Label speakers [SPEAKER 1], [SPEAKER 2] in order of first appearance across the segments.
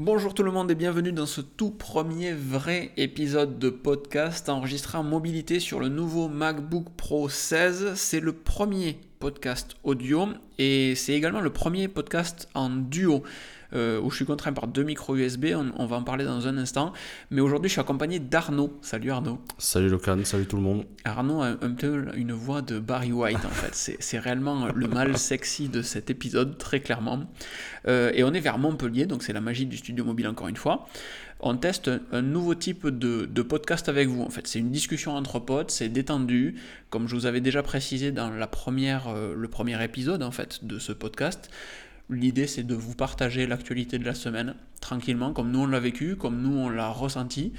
[SPEAKER 1] Bonjour tout le monde et bienvenue dans ce tout premier vrai épisode de podcast enregistré en mobilité sur le nouveau MacBook Pro 16. C'est le premier podcast audio et c'est également le premier podcast en duo. Euh, où je suis contraint par deux micros USB, on, va en parler dans un instant. Mais aujourd'hui, je suis accompagné d'Arnaud. Salut Arnaud.
[SPEAKER 2] Salut Locan, salut tout le monde.
[SPEAKER 1] Arnaud a un peu une voix de Barry White en fait. C'est réellement le mal sexy de cet épisode, très clairement. Euh, et on est vers Montpellier, donc c'est la magie du studio mobile encore une fois on teste un nouveau type de, podcast avec vous. En fait, c'est une discussion entre potes, c'est détendu, comme je vous avais déjà précisé dans la première, euh, le premier épisode en fait de ce podcast. L'idée, c'est de vous partager l'actualité de la semaine, tranquillement, comme nous on l'a vécu, comme nous on l'a ressenti.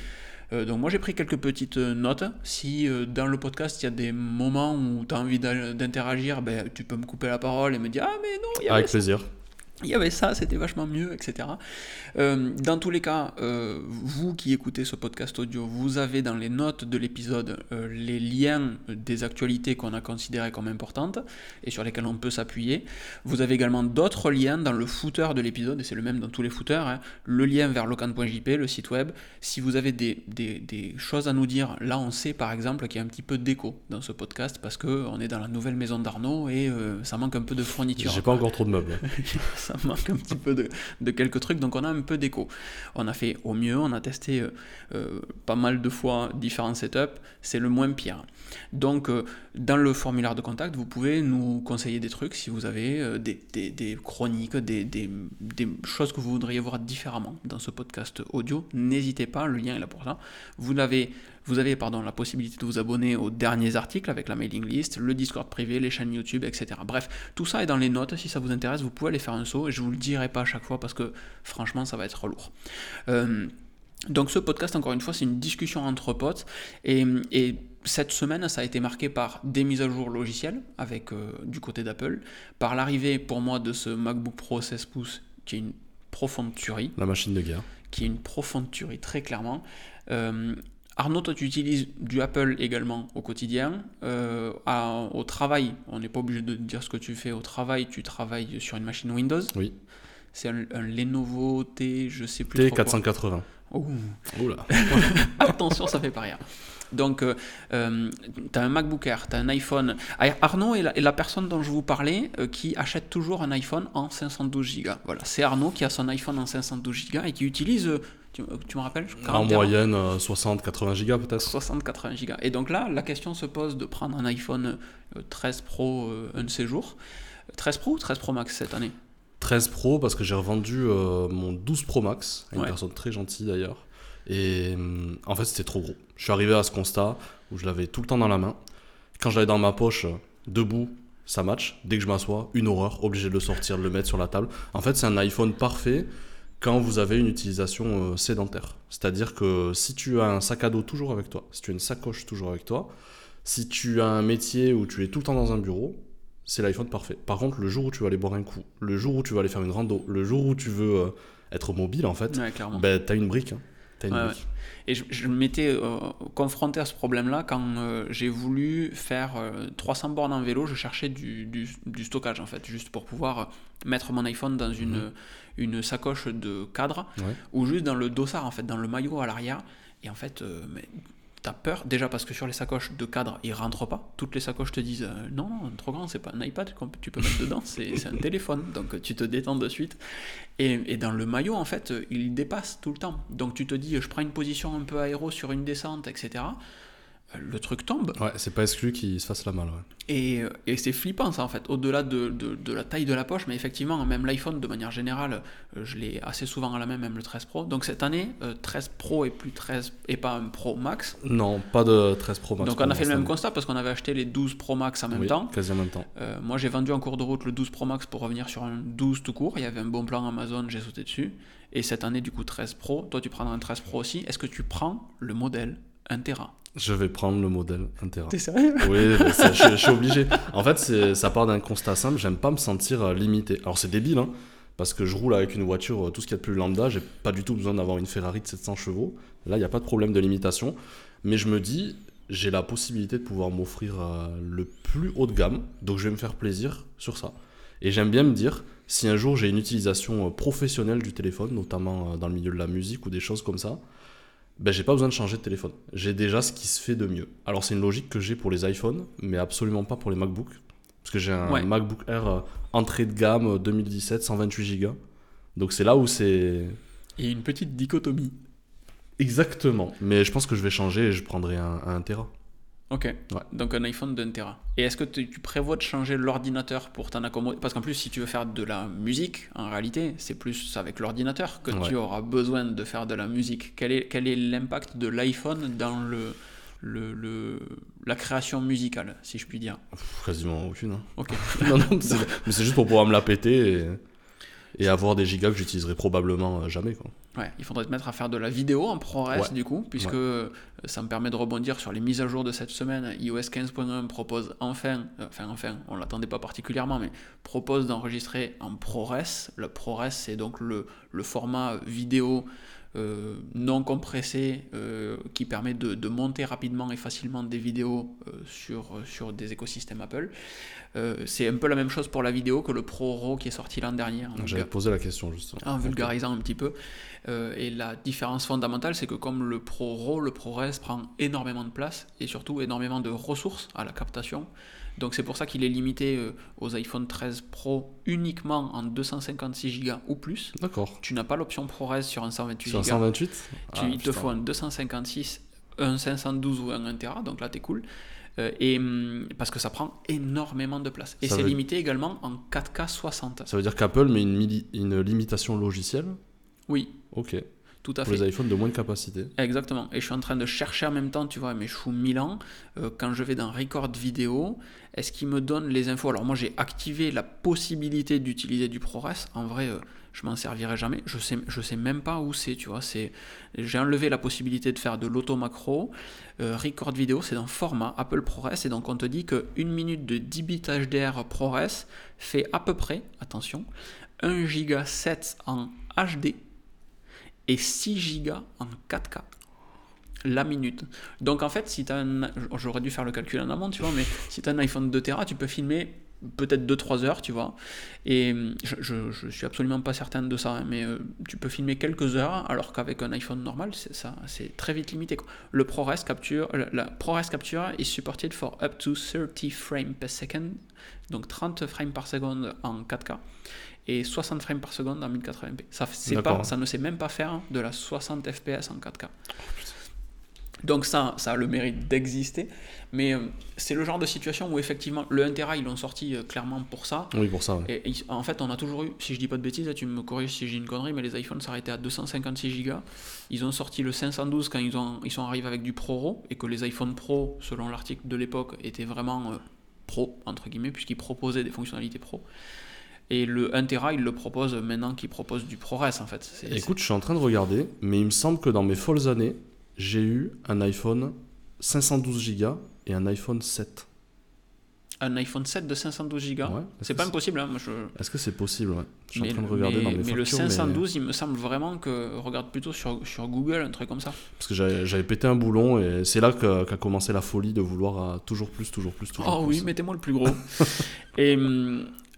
[SPEAKER 1] Euh, donc moi j'ai pris quelques petites euh, notes. Si euh, dans le podcast il y a des moments où tu as envie d'interagir, ben, tu peux me couper la parole et me dire Ah mais non,
[SPEAKER 2] il y Avec plaisir
[SPEAKER 1] il y avait ça, c'était vachement mieux, etc. Euh, dans tous les cas, euh, vous qui écoutez ce podcast audio, vous avez dans les notes de l'épisode euh, les liens des actualités qu'on a considérées comme importantes et sur lesquelles on peut s'appuyer. Vous avez également d'autres liens dans le footer de l'épisode, et c'est le même dans tous les footers, hein. le lien vers locan.jp, le site web. Si vous avez des, des, des, choses à nous dire, là on sait par exemple qu'il y a un petit peu d'écho dans ce podcast parce qu'on est dans la nouvelle maison d'Arnaud et ça manque un peu de fourniture.
[SPEAKER 2] J'ai pas encore trop de meubles.
[SPEAKER 1] ça manque un petit peu de, quelques trucs, donc on a un peu d'écho. On a fait au mieux, on a testé euh, euh, pas mal de fois différents setups, c'est le moins pire. Donc euh, dans le formulaire de contact, vous pouvez nous conseiller des trucs si vous avez des, chroniques, des, choses que vous voudriez voir différemment dans ce podcast audio. N'hésitez pas, le lien est là pour ça. Vous avez la possibilité de vous abonner aux derniers articles avec la mailing list, le Discord privé, les chaînes YouTube, etc. Bref, tout ça est dans les notes. Si ça vous intéresse, vous pouvez aller faire un saut. Et je vous le dirai pas à chaque fois parce que franchement, ça va être lourd. Euh, donc ce podcast, encore une fois, c'est une discussion entre potes. Et, cette semaine, ça a été marqué par des mises à jour logicielles avec euh, du côté d'Apple, par l'arrivée pour moi de ce MacBook Pro 16 pouces qui est une profonde tuerie.
[SPEAKER 2] La machine de guerre.
[SPEAKER 1] Qui est une profonde tuerie, très clairement. Euh, Arnaud, toi, tu utilises du Apple également au quotidien. Euh, au travail, on n'est pas obligé de dire ce que tu fais. Au travail, tu travailles sur une machine Windows.
[SPEAKER 2] Oui.
[SPEAKER 1] C'est un, Lenovo T, je sais plus.
[SPEAKER 2] T480.
[SPEAKER 1] Oh. Oula. Attention, ça fait pas rien. Donc, euh, euh, tu as un MacBook Air, tu as un iPhone. Arnaud est la, personne dont je vous parlais qui achète toujours un iPhone en 512 Go. Voilà, c'est Arnaud qui a son iPhone en 512 Go et qui utilise tu, me rappelles
[SPEAKER 2] En moyenne, 60-80 gigas peut-être
[SPEAKER 1] 60-80 gigas. Et donc là, la question se pose de prendre un iPhone 13 euh, Pro euh, un de ces jours. 13 Pro ou 13 Pro Max cette année?
[SPEAKER 2] 13 Pro parce que j'ai revendu euh, mon 12 Pro Max à une personne très gentille d'ailleurs. Et en fait, c'était trop gros. Je suis arrivé à ce constat où je l'avais tout le temps dans la main. Quand j'avais dans ma poche, debout, ça match. Dès que je m'assois, une horreur, obligé de le sortir, de le mettre sur la table. En fait, c'est un iPhone parfait quand vous avez une utilisation euh, sédentaire. C'est-à-dire que si tu as un sac à dos toujours avec toi, si tu as une sacoche toujours avec toi, si tu as un métier où tu es tout le temps dans un bureau, c'est l'iPhone parfait. Par contre, le jour où tu vas aller boire un coup, le jour où tu vas aller faire une rando, le jour où tu veux euh, être mobile, en fait, ben, tu as une brique. Hein.
[SPEAKER 1] Et je, m'étais euh, confronté à ce problème-là quand j'ai voulu faire 300 bornes en vélo. Je cherchais du, du, stockage, en fait, juste pour pouvoir mettre mon iPhone dans une, mhm une sacoche de cadre ou juste dans le dossard, en fait, dans le maillot à l'arrière. Et en fait, euh, mais t'as peur, déjà parce que sur les sacoches de cadre, ils rentrent pas. Toutes les sacoches te disent euh, non, non, trop grand, c'est pas un iPad que tu peux mettre dedans, c'est un téléphone. Donc tu te détends de suite. Et, et, dans le maillot, en fait, il dépasse tout le temps. Donc tu te dis, je prends une position un peu aéro sur une descente, etc le truc tombe.
[SPEAKER 2] Ouais, c'est pas exclu qu'il se fasse la malle.
[SPEAKER 1] Et, et c'est flippant ça en fait, au-delà de, de, la taille de la poche, mais effectivement, même l'iPhone de manière générale, euh, je l'ai assez souvent à la main, même le 13 Pro. Donc cette année, 13 euh, Pro et plus 13 et pas un Pro Max.
[SPEAKER 2] Non, pas de 13 Pro Max.
[SPEAKER 1] Donc on a fait le même constat parce qu'on avait acheté les 12 Pro Max en même temps.
[SPEAKER 2] Quasi en même temps.
[SPEAKER 1] Euh, moi j'ai vendu en cours de route le 12 Pro Max pour revenir sur un 12 tout court. Il y avait un bon plan Amazon, j'ai sauté dessus. Et cette année, du coup, 13 Pro. Toi, tu prendras un 13 Pro aussi. Est-ce que tu prends le modèle 1 Tera?
[SPEAKER 2] Je vais prendre le modèle 1 Tera.
[SPEAKER 1] T'es sérieux?
[SPEAKER 2] Oui, je, suis obligé. En fait, ça part d'un constat simple, j'aime pas me sentir euh, limité. Alors c'est débile, hein, parce que je roule avec une voiture, euh, tout ce qu'il y a de plus lambda, j'ai pas du tout besoin d'avoir une Ferrari de 700 chevaux. Là, il n'y a pas de problème de limitation. Mais je me dis, j'ai la possibilité de pouvoir m'offrir euh, le plus haut de gamme, donc je vais me faire plaisir sur ça. Et j'aime bien me dire, si un jour j'ai une utilisation professionnelle du téléphone, notamment dans le milieu de la musique ou des choses comme ça, ben j'ai pas besoin de changer de téléphone. J'ai déjà ce qui se fait de mieux. Alors c'est une logique que j'ai pour les iPhones, mais absolument pas pour les MacBooks. Parce que j'ai un MacBook Air euh, entrée de gamme 2017, 128 Go. Donc c'est là où c'est...
[SPEAKER 1] Et une petite dichotomie.
[SPEAKER 2] Exactement. Mais je pense que je vais changer et je prendrai un, un Tera.
[SPEAKER 1] Ok. Donc un iPhone d'un Tera. Et est-ce que tu prévois de changer l'ordinateur pour t'en accommoder? Parce qu'en plus, si tu veux faire de la musique, en réalité, c'est plus avec l'ordinateur que tu auras besoin de faire de la musique. Quel est quel est l'impact de l'iPhone dans le, le, le, la création musicale, si je puis dire?
[SPEAKER 2] Quasiment aucune. Hein. Ok. non, non, mais c'est juste pour pouvoir me la péter. Et et avoir des gigas que j'utiliserai probablement euh, jamais. Quoi.
[SPEAKER 1] Ouais, il faudrait te mettre à faire de la vidéo en ProRes du coup, puisque euh, ça me permet de rebondir sur les mises à jour de cette semaine. iOS 15.1 propose enfin, euh, enfin enfin, on l'attendait pas particulièrement, mais propose d'enregistrer en ProRes. Le ProRes, c'est donc le, le format vidéo euh, non compressé euh, qui permet de, monter rapidement et facilement des vidéos sur, sur des écosystèmes Apple. c'est un peu la même chose pour la vidéo que le ProRAW qui est sorti l'an dernier.
[SPEAKER 2] J'avais posé la question justement.
[SPEAKER 1] En vulgarisant un petit peu. Et la différence fondamentale, c'est que comme le ProRAW, le ProRes prend énormément de place et surtout énormément de ressources à la captation. Donc c'est pour ça qu'il est limité euh, aux iPhone 13 Pro uniquement en 256 Go ou plus.
[SPEAKER 2] D'accord.
[SPEAKER 1] Tu n'as pas l'option ProRes sur un 128
[SPEAKER 2] Go. Sur un 128
[SPEAKER 1] tu, Il te faut un 256, un 512 ou un 1 Tera, donc là t'es cool. Euh, et, hum, parce que ça prend énormément de place. Et c'est limité également en 4K 60.
[SPEAKER 2] Ça veut dire qu'Apple met une, une limitation logicielle
[SPEAKER 1] Oui.
[SPEAKER 2] Ok.
[SPEAKER 1] Tout à
[SPEAKER 2] pour
[SPEAKER 1] fait.
[SPEAKER 2] les iPhones de moins de capacité.
[SPEAKER 1] Exactement. Et je suis en train de chercher en même temps, tu vois, mes choux Milan, euh, quand je vais dans Record Vidéo, est-ce qu'il me donne les infos? Alors moi j'ai activé la possibilité d'utiliser du ProRes. En vrai, euh, je m'en servirai jamais. Je sais, je sais même pas où c'est, tu vois. C'est, j'ai enlevé la possibilité de faire de l'auto macro. Euh, record vidéo, c'est dans format Apple ProRes. Et donc on te dit que une minute de 10 bits HDR ProRes fait à peu près, attention, 1 giga 7 en HD et 6 Go en 4K la minute. Donc en fait, si tu as un... J'aurais dû faire le calcul en amont, tu vois, mais si tu as un iPhone 2 Tera, tu peux filmer peut-être 2-3 heures, tu vois. Et je, je, suis absolument pas certain de ça, hein, mais euh, tu peux filmer quelques heures, alors qu'avec un iPhone normal, c'est ça, c'est très vite limité. Le ProRes capture, la ProRes capture is supported for up to 30 frames per second, donc 30 frames par seconde en 4K et 60 frames par seconde en 1080p. Ça, pas, ça ne sait même pas faire de la 60 fps en 4K. Donc ça, ça a le mérite d'exister, mais euh, c'est le genre de situation où effectivement le 1 Tera ils l'ont sorti euh, clairement pour ça.
[SPEAKER 2] Oui, pour ça.
[SPEAKER 1] Et, en fait, on a toujours eu, si je dis pas de bêtises, tu me corriges si j'ai une connerie, mais les iPhones s'arrêtaient à 256 Go. Ils ont sorti le 512 quand ils, ont, ils sont arrivés avec du Pro et que les iPhones Pro, selon l'article de l'époque, étaient vraiment euh, pro entre guillemets puisqu'ils proposaient des fonctionnalités pro. Et le 1 Tera, il le propose maintenant qu'il propose du ProRes en fait.
[SPEAKER 2] Écoute, je suis en train de regarder, mais il me semble que dans mes folles années, j'ai eu un iPhone 512 Go et un iPhone 7.
[SPEAKER 1] Un iPhone 7 de 512 Go C'est pas impossible. Hein, je...
[SPEAKER 2] Est-ce que c'est possible Je suis en train de regarder dans mes
[SPEAKER 1] Mais le 512, il me semble vraiment que. Regarde plutôt sur, sur Google, un truc comme ça.
[SPEAKER 2] Parce que j'avais pété un boulon et c'est là qu'a commencé la folie de vouloir toujours plus, toujours plus, toujours
[SPEAKER 1] oh,
[SPEAKER 2] plus.
[SPEAKER 1] Oh oui, mettez-moi le plus gros. et.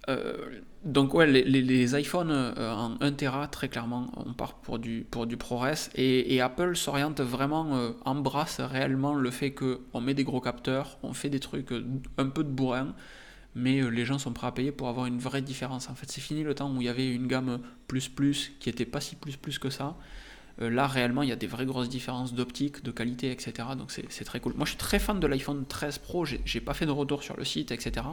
[SPEAKER 1] Euh, donc ouais, les, iPhones euh, en 1 Tera, très clairement, on part pour du, pour ProRes. Et, Apple s'oriente vraiment, euh, embrasse réellement le fait qu'on met des gros capteurs, on fait des trucs euh, un peu de bourrin, mais les gens sont prêts à payer pour avoir une vraie différence. En fait, c'est fini le temps où il y avait une gamme plus plus qui était pas si plus plus que ça. Là, réellement, il y a des vraies grosses différences d'optique, de qualité, etc. Donc c'est très cool. Moi, je suis très fan de l'iPhone 13 Pro. J'ai pas fait de retour sur le site, etc.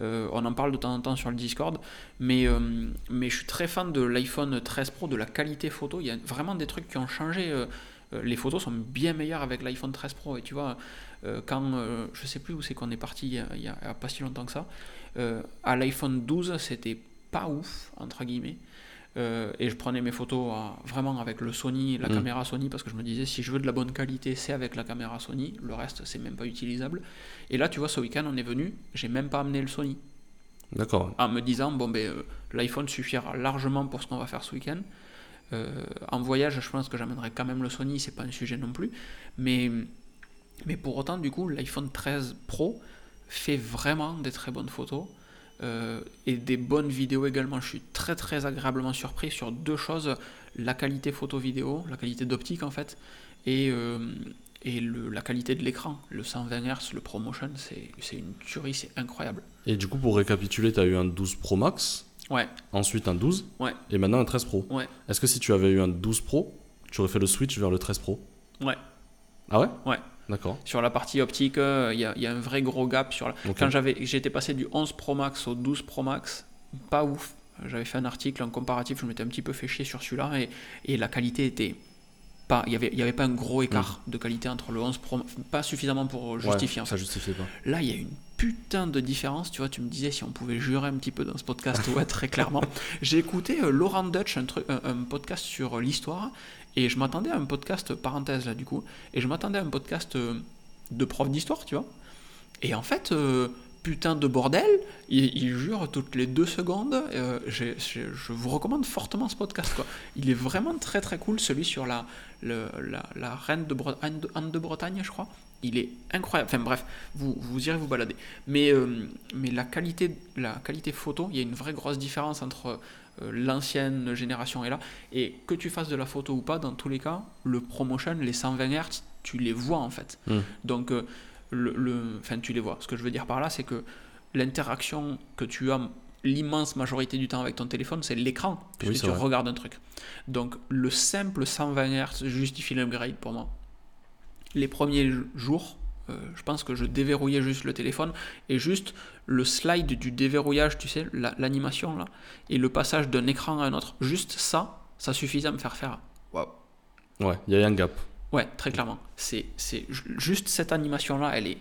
[SPEAKER 1] Euh, on en parle de temps en temps sur le Discord, mais, euh, je suis très fan de l'iPhone 13 Pro, de la qualité photo. Il y a vraiment des trucs qui ont changé. Euh, les photos sont bien meilleures avec l'iPhone 13 Pro. Et tu vois, quand je sais plus où c'est qu'on est parti il y, a, pas si longtemps que ça, à l'iPhone 12, c'était pas ouf, entre guillemets. Euh, et je prenais mes photos vraiment avec le Sony, la mm. caméra Sony, parce que je me disais si je veux de la bonne qualité, c'est avec la caméra Sony, le reste c'est même pas utilisable. Et là, tu vois, ce week-end on est venu, j'ai même pas amené le Sony.
[SPEAKER 2] D'accord.
[SPEAKER 1] En me disant, bon, ben, euh, l'iPhone suffira largement pour ce qu'on va faire ce week-end. Euh, en voyage, je pense que j'amènerai quand même le Sony, c'est pas un sujet non plus. Mais, mais pour autant, du coup, l'iPhone 13 Pro fait vraiment des très bonnes photos. Euh, et des bonnes vidéos également. Je suis très très agréablement surpris sur deux choses la qualité photo-vidéo, la qualité d'optique en fait, et, euh, et le, la qualité de l'écran. Le 120 Hz, le ProMotion, c'est une tuerie, c'est incroyable.
[SPEAKER 2] Et du coup, pour récapituler, tu as eu un 12 Pro Max,
[SPEAKER 1] Ouais,
[SPEAKER 2] ensuite un 12,
[SPEAKER 1] ouais,
[SPEAKER 2] et maintenant un 13 Pro.
[SPEAKER 1] ouais,
[SPEAKER 2] Est-ce que si tu avais eu un 12 Pro, tu aurais fait le switch vers le 13 Pro?
[SPEAKER 1] Ouais.
[SPEAKER 2] Ah ouais?
[SPEAKER 1] Ouais.
[SPEAKER 2] D'accord.
[SPEAKER 1] Sur la partie optique, euh, il y, a, il y a un vrai gros gap. Sur la... Quand j'avais, j'étais passé du 11 Pro Max au 12 Pro Max, pas ouf. J'avais fait un article, un comparatif, je m'étais un petit peu fait chier sur celui-là et, et la qualité était pas. Il n'y avait, y avait pas un gros écart de qualité entre le 11 Pro, pas suffisamment pour justifier.
[SPEAKER 2] Mm. Ouais,
[SPEAKER 1] en fait.
[SPEAKER 2] ça justifiait pas.
[SPEAKER 1] Là, il y a une putain de différence. Tu vois, tu me disais si on pouvait jurer un petit peu dans ce podcast, ouais, très clairement. J'ai écouté euh, Laurent Dutch, un, truc, un, un podcast sur l'histoire, et je m'attendais à un podcast, parenthèse là du coup, et je m'attendais à un podcast euh, de prof d'histoire, tu vois. Et en fait, euh, putain de bordel, il, il jure toutes les deux secondes. euh, je vous recommande fortement ce podcast, quoi. Il est vraiment très très cool, celui sur la, le- la, la reine de, Bre- Anne de, Anne de Bretagne, je crois. Il est incroyable. Enfin bref, vous, vous irez vous balader. Mais, euh, mais la, qualité, la qualité photo, il y a une vraie grosse différence entre euh, l'ancienne génération et là. Et que tu fasses de la photo ou pas, dans tous les cas, le ProMotion, les 120 Hz, tu les vois en fait.
[SPEAKER 2] Mm.
[SPEAKER 1] Donc, euh, le, le- enfin, tu les vois. Ce que je veux dire par là, c'est que l'interaction que tu as l'immense majorité du temps avec ton téléphone, c'est l'écran, puisque tu
[SPEAKER 2] vrai.
[SPEAKER 1] regardes un truc. Donc, le simple 120 Hz justifie l'upgrade pour moi. Les premiers jours, euh, je pense que je déverrouillais juste le téléphone et juste le slide du déverrouillage, tu sais, la- l'animation là, et le passage d'un écran à un autre. Juste ça, ça suffisait à me faire faire. Waouh!
[SPEAKER 2] Ouais, il y a eu un gap.
[SPEAKER 1] Ouais, très clairement. C'est, c'est ju- juste cette animation-là, elle est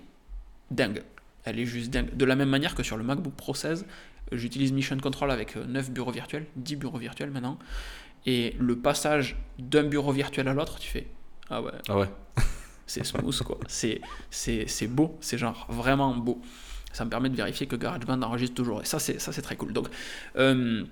[SPEAKER 1] dingue. Elle est juste dingue. De la même manière que sur le MacBook Pro 16, euh, j'utilise Mission Control avec euh, 9 bureaux virtuels, 10 bureaux virtuels maintenant. Et le passage d'un bureau virtuel à l'autre, tu fais Ah ouais,
[SPEAKER 2] Ah ouais.
[SPEAKER 1] c'est smooth quoi. C'est, beau, c'est genre vraiment beau. Ça me permet de vérifier que GarageBand enregistre toujours. Et ça, c'est, c'est très cool. Donc, euh,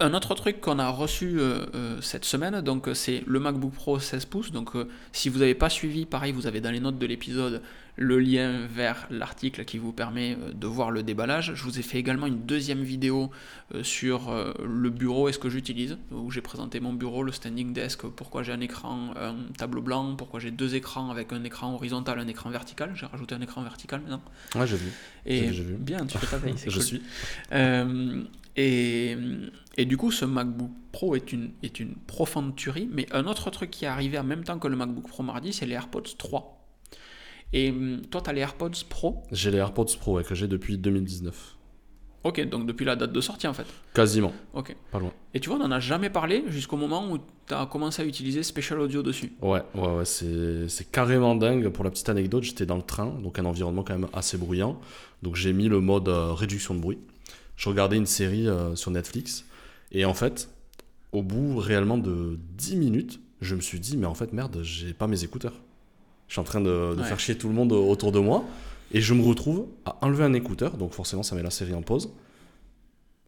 [SPEAKER 1] un autre truc qu'on a reçu euh, euh, cette semaine, donc c'est le MacBook Pro 16 pouces. Donc, si vous n'avez pas suivi, pareil, vous avez dans les notes de l'épisode le lien vers l'article qui vous permet euh, de voir le déballage. Je vous ai fait également une deuxième vidéo euh, sur euh, le bureau et ce que j'utilise, où j'ai présenté mon bureau, le standing desk, pourquoi j'ai un écran, un tableau blanc, pourquoi j'ai deux écrans avec un écran horizontal, un écran vertical. J'ai rajouté un écran vertical maintenant.
[SPEAKER 2] Ouais, j'ai vu.
[SPEAKER 1] Et
[SPEAKER 2] vu, j'ai vu.
[SPEAKER 1] bien, tu fais ta veille, c'est
[SPEAKER 2] Je
[SPEAKER 1] cool.
[SPEAKER 2] suis.
[SPEAKER 1] Euh, et, et du coup, ce MacBook Pro est une, est une profonde tuerie. Mais un autre truc qui est arrivé en même temps que le MacBook Pro mardi, c'est les AirPods 3. Et hum, toi, tu as les AirPods Pro.
[SPEAKER 2] J'ai les AirPods Pro ouais, que j'ai depuis 2019.
[SPEAKER 1] Ok, donc depuis la date de sortie en fait.
[SPEAKER 2] Quasiment.
[SPEAKER 1] Ok.
[SPEAKER 2] Pas loin.
[SPEAKER 1] Et tu vois, on n'en a jamais parlé jusqu'au moment où tu as commencé à utiliser Special Audio dessus.
[SPEAKER 2] Ouais, ouais, ouais, c'est c'est carrément dingue. Pour la petite anecdote, j'étais dans le train, donc un environnement quand même assez bruyant. Donc j'ai mis le mode euh, réduction de bruit. Je regardais une série euh, sur Netflix. Et en fait, au bout réellement de 10 minutes, je me suis dit, mais en fait, merde, j'ai pas mes écouteurs. Je suis en train de, de
[SPEAKER 1] Ouais.
[SPEAKER 2] faire chier tout le monde autour de moi. Et je me retrouve à enlever un écouteur, donc forcément, ça met la série en pause.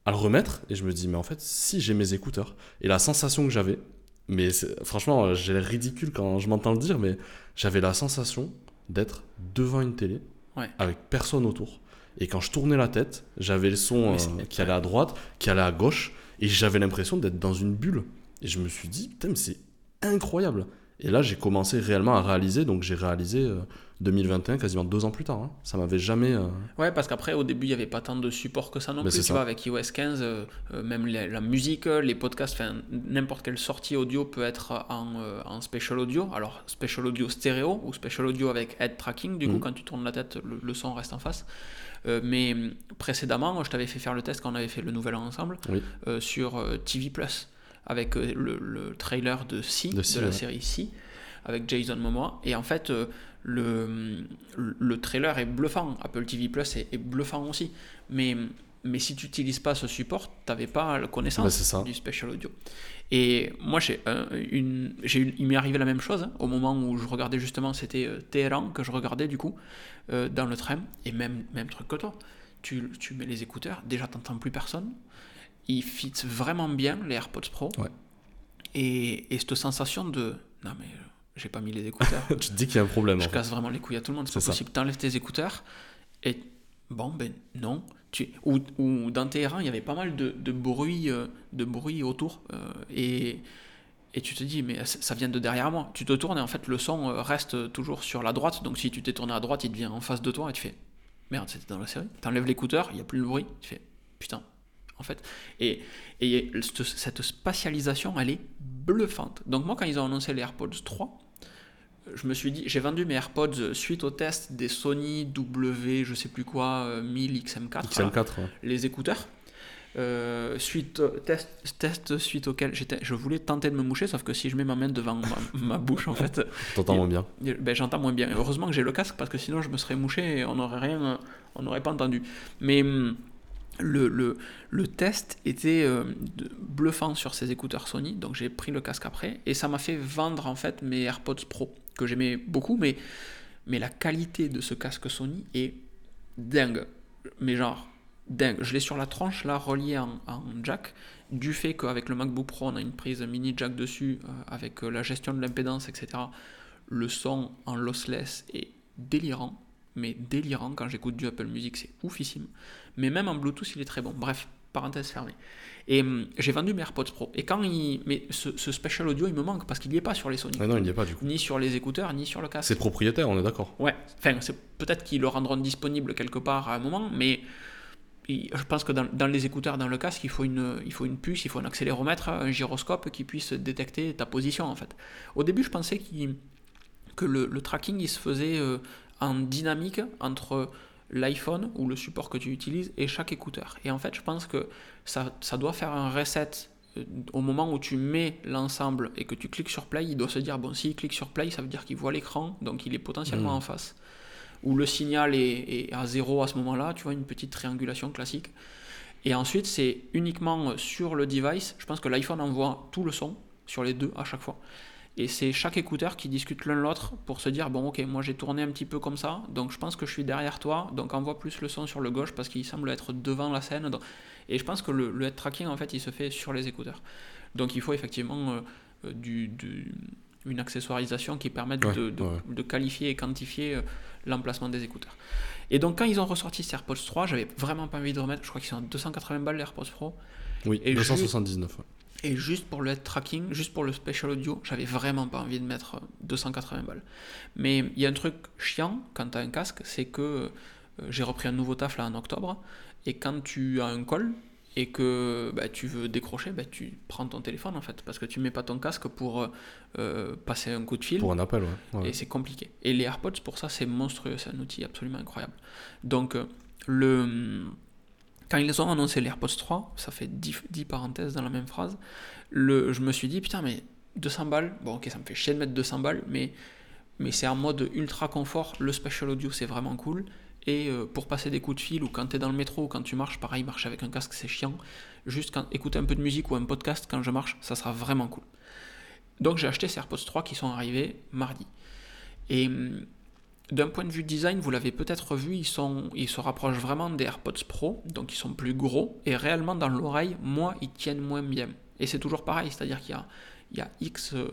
[SPEAKER 2] À le remettre, et je me dis, mais en fait, si j'ai mes écouteurs. Et la sensation que j'avais, mais franchement, j'ai l'air ridicule quand je m'entends le dire, mais j'avais la sensation d'être devant une télé
[SPEAKER 1] Ouais.
[SPEAKER 2] avec personne autour. Et quand je tournais la tête, j'avais le son euh, qui allait à droite, qui allait à gauche, et j'avais l'impression d'être dans une bulle. Et je me suis dit, putain, mais c'est incroyable. Et là, j'ai commencé réellement à réaliser, donc j'ai réalisé euh, 2021, quasiment deux ans plus tard. hein. Ça m'avait jamais. euh,
[SPEAKER 1] Ouais, parce qu'après, au début, il n'y avait pas tant de support que ça non
[SPEAKER 2] Mais
[SPEAKER 1] plus. Tu
[SPEAKER 2] ça.
[SPEAKER 1] vois, avec iOS 15, euh, euh, même la, la musique, euh, les podcasts, n'importe quelle sortie audio peut être en, euh, en special audio. Alors, special audio stéréo ou special audio avec head tracking. Du coup,
[SPEAKER 2] Mhm.
[SPEAKER 1] quand tu tournes la tête, le, le son reste en face. Euh, mais précédemment, je t'avais fait faire le test quand on avait fait le nouvel an ensemble
[SPEAKER 2] Oui.
[SPEAKER 1] euh, sur euh, TV Plus avec euh, le, le trailer de Si,
[SPEAKER 2] De
[SPEAKER 1] la
[SPEAKER 2] ouais.
[SPEAKER 1] série Si, avec Jason Momoa. Et en fait, euh, le, le trailer est bluffant. Apple TV Plus est, est bluffant aussi. Mais, mais si tu n'utilises pas ce support, tu n'avais pas la connaissance du special audio. Et moi, j'ai un- une, j'ai eu- il m'est arrivé la même chose hein, au moment où je regardais justement, c'était euh, Téhéran que je regardais du coup euh, dans le train. Et même, même truc que toi. Tu, tu mets les écouteurs, déjà t'entends plus personne. Ils fit vraiment bien les AirPods Pro.
[SPEAKER 2] Ouais.
[SPEAKER 1] Et, et cette sensation de non mais euh, j'ai pas mis les écouteurs.
[SPEAKER 2] tu te dis qu'il y a un problème.
[SPEAKER 1] je casse vraiment les couilles à tout le monde. C'est pas
[SPEAKER 2] ça.
[SPEAKER 1] possible. T'enlèves tes écouteurs et bon ben non. Tu, ou, ou dans Téhéran, il y avait pas mal de, de bruit, euh, de bruit autour. euh, et, et tu te dis, mais ça vient de derrière moi. Tu te tournes et en fait, le son reste toujours sur la droite. Donc si tu t'es tourné à droite, il devient en face de toi et tu fais, merde, c'était dans la série. T'enlèves l'écouteur, il n'y a plus le bruit. Tu fais, putain, en fait. Et, et cette, spatialisation, elle est bluffante. Donc moi, quand ils ont annoncé les AirPods 3, je me suis dit, j'ai vendu mes AirPods suite au test des Sony W, je sais plus quoi, euh, 1000 XM4, là,
[SPEAKER 2] XM4, ouais.
[SPEAKER 1] les écouteurs. Euh, suite test, test suite auquel j'étais, je voulais tenter de me moucher, sauf que si je mets ma main devant ma, ma bouche, en fait,
[SPEAKER 2] T'entends moins bien.
[SPEAKER 1] ben, j'entends moins bien. Et heureusement que j'ai le casque parce que sinon je me serais mouché et on n'aurait rien, on n'aurait pas entendu. Mais hum, le, test était euh, bluffant sur ces écouteurs Sony, donc j'ai pris le casque après et ça m'a fait vendre en fait mes AirPods Pro que j'aimais beaucoup, mais, mais la qualité de ce casque Sony est dingue. Mais genre dingue. Je l'ai sur la tranche là, relié en, en jack, du fait qu'avec le MacBook Pro on a une prise mini jack dessus, euh, avec euh, la gestion de l'impédance, etc le son en lossless est délirant, mais délirant quand j'écoute du Apple Music, c'est oufissime. Mais même en Bluetooth, il est très bon. Bref, parenthèse fermée. Et hum, j'ai vendu mes AirPods Pro. Et quand il. Mais ce, ce special audio, il me manque parce qu'il n'y est pas sur les Sony.
[SPEAKER 2] Ouais, non, il n'y est pas du coup.
[SPEAKER 1] Ni sur les écouteurs, ni sur le casque.
[SPEAKER 2] C'est propriétaire, on est d'accord.
[SPEAKER 1] Ouais, enfin, c'est peut-être qu'ils le rendront disponible quelque part à un moment, mais je pense que dans, dans les écouteurs, dans le casque, il faut, une, il faut une puce, il faut un accéléromètre, un gyroscope qui puisse détecter ta position en fait. Au début, je pensais qu'il- que le, le tracking il se faisait euh, en dynamique entre l'iPhone ou le support que tu utilises et chaque écouteur. Et en fait, je pense que ça, ça doit faire un reset euh, au moment où tu mets l'ensemble et que tu cliques sur play, il doit se dire bon, s'il clique sur play, ça veut dire qu'il voit l'écran, donc il est potentiellement
[SPEAKER 2] Mm.
[SPEAKER 1] en face. Ou le signal est, est à zéro à ce moment-là, tu vois, une petite triangulation classique. Et ensuite, c'est uniquement sur le device. Je pense que l'iPhone envoie tout le son sur les deux à chaque fois. Et c'est chaque écouteur qui discute l'un l'autre pour se dire bon ok moi j'ai tourné un petit peu comme ça donc je pense que je suis derrière toi donc envoie plus le son sur le gauche parce qu'il semble être devant la scène et je pense que le, le head tracking en fait il se fait sur les écouteurs donc il faut effectivement euh, euh, du, du- une accessoirisation qui permette
[SPEAKER 2] Ouais,
[SPEAKER 1] de, de-
[SPEAKER 2] ouais.
[SPEAKER 1] de qualifier et quantifier euh, l'emplacement des écouteurs et donc quand ils ont ressorti ces AirPods 3 j'avais vraiment pas envie de remettre je crois qu'ils sont à 280 balles les AirPods Pro
[SPEAKER 2] Oui,
[SPEAKER 1] Et
[SPEAKER 2] 279. ouais.
[SPEAKER 1] Et juste pour le head tracking, juste pour le special audio, j'avais vraiment pas envie de mettre 280 balles. Mais il y a un truc chiant quand tu as un casque, c'est que euh, j'ai repris un nouveau taf là en octobre, et quand tu as un call et que bah, tu veux décrocher, bah, tu prends ton téléphone en fait, parce que tu mets pas ton casque pour euh, euh, passer un coup de fil.
[SPEAKER 2] Pour un appel, ouais. ouais.
[SPEAKER 1] Et c'est compliqué. Et les AirPods, pour ça, c'est monstrueux. C'est un outil absolument incroyable. Donc, euh, le... quand ils ont annoncé les AirPods 3, ça fait 10, 10 parenthèses dans la même phrase, je me suis dit, putain, mais 200 balles, bon, ok, ça me fait chier de mettre 200 balles, mais, mais c'est en mode ultra confort. Le special audio, c'est vraiment cool. Et euh, pour passer des coups de fil, ou quand tu es dans le métro, ou quand tu marches, pareil, marcher avec un casque, c'est chiant. Juste écouter un peu de musique ou un podcast quand je marche, ça sera vraiment cool. Donc j'ai acheté ces AirPods 3 qui sont arrivés mardi. Et hum, d'un point de vue design, vous l'avez peut-être vu, ils, se rapprochent vraiment des AirPods Pro, donc ils sont plus gros, et réellement dans l'oreille, moi, ils tiennent moins bien. Et c'est toujours pareil, c'est-à-dire qu'il y a, X euh,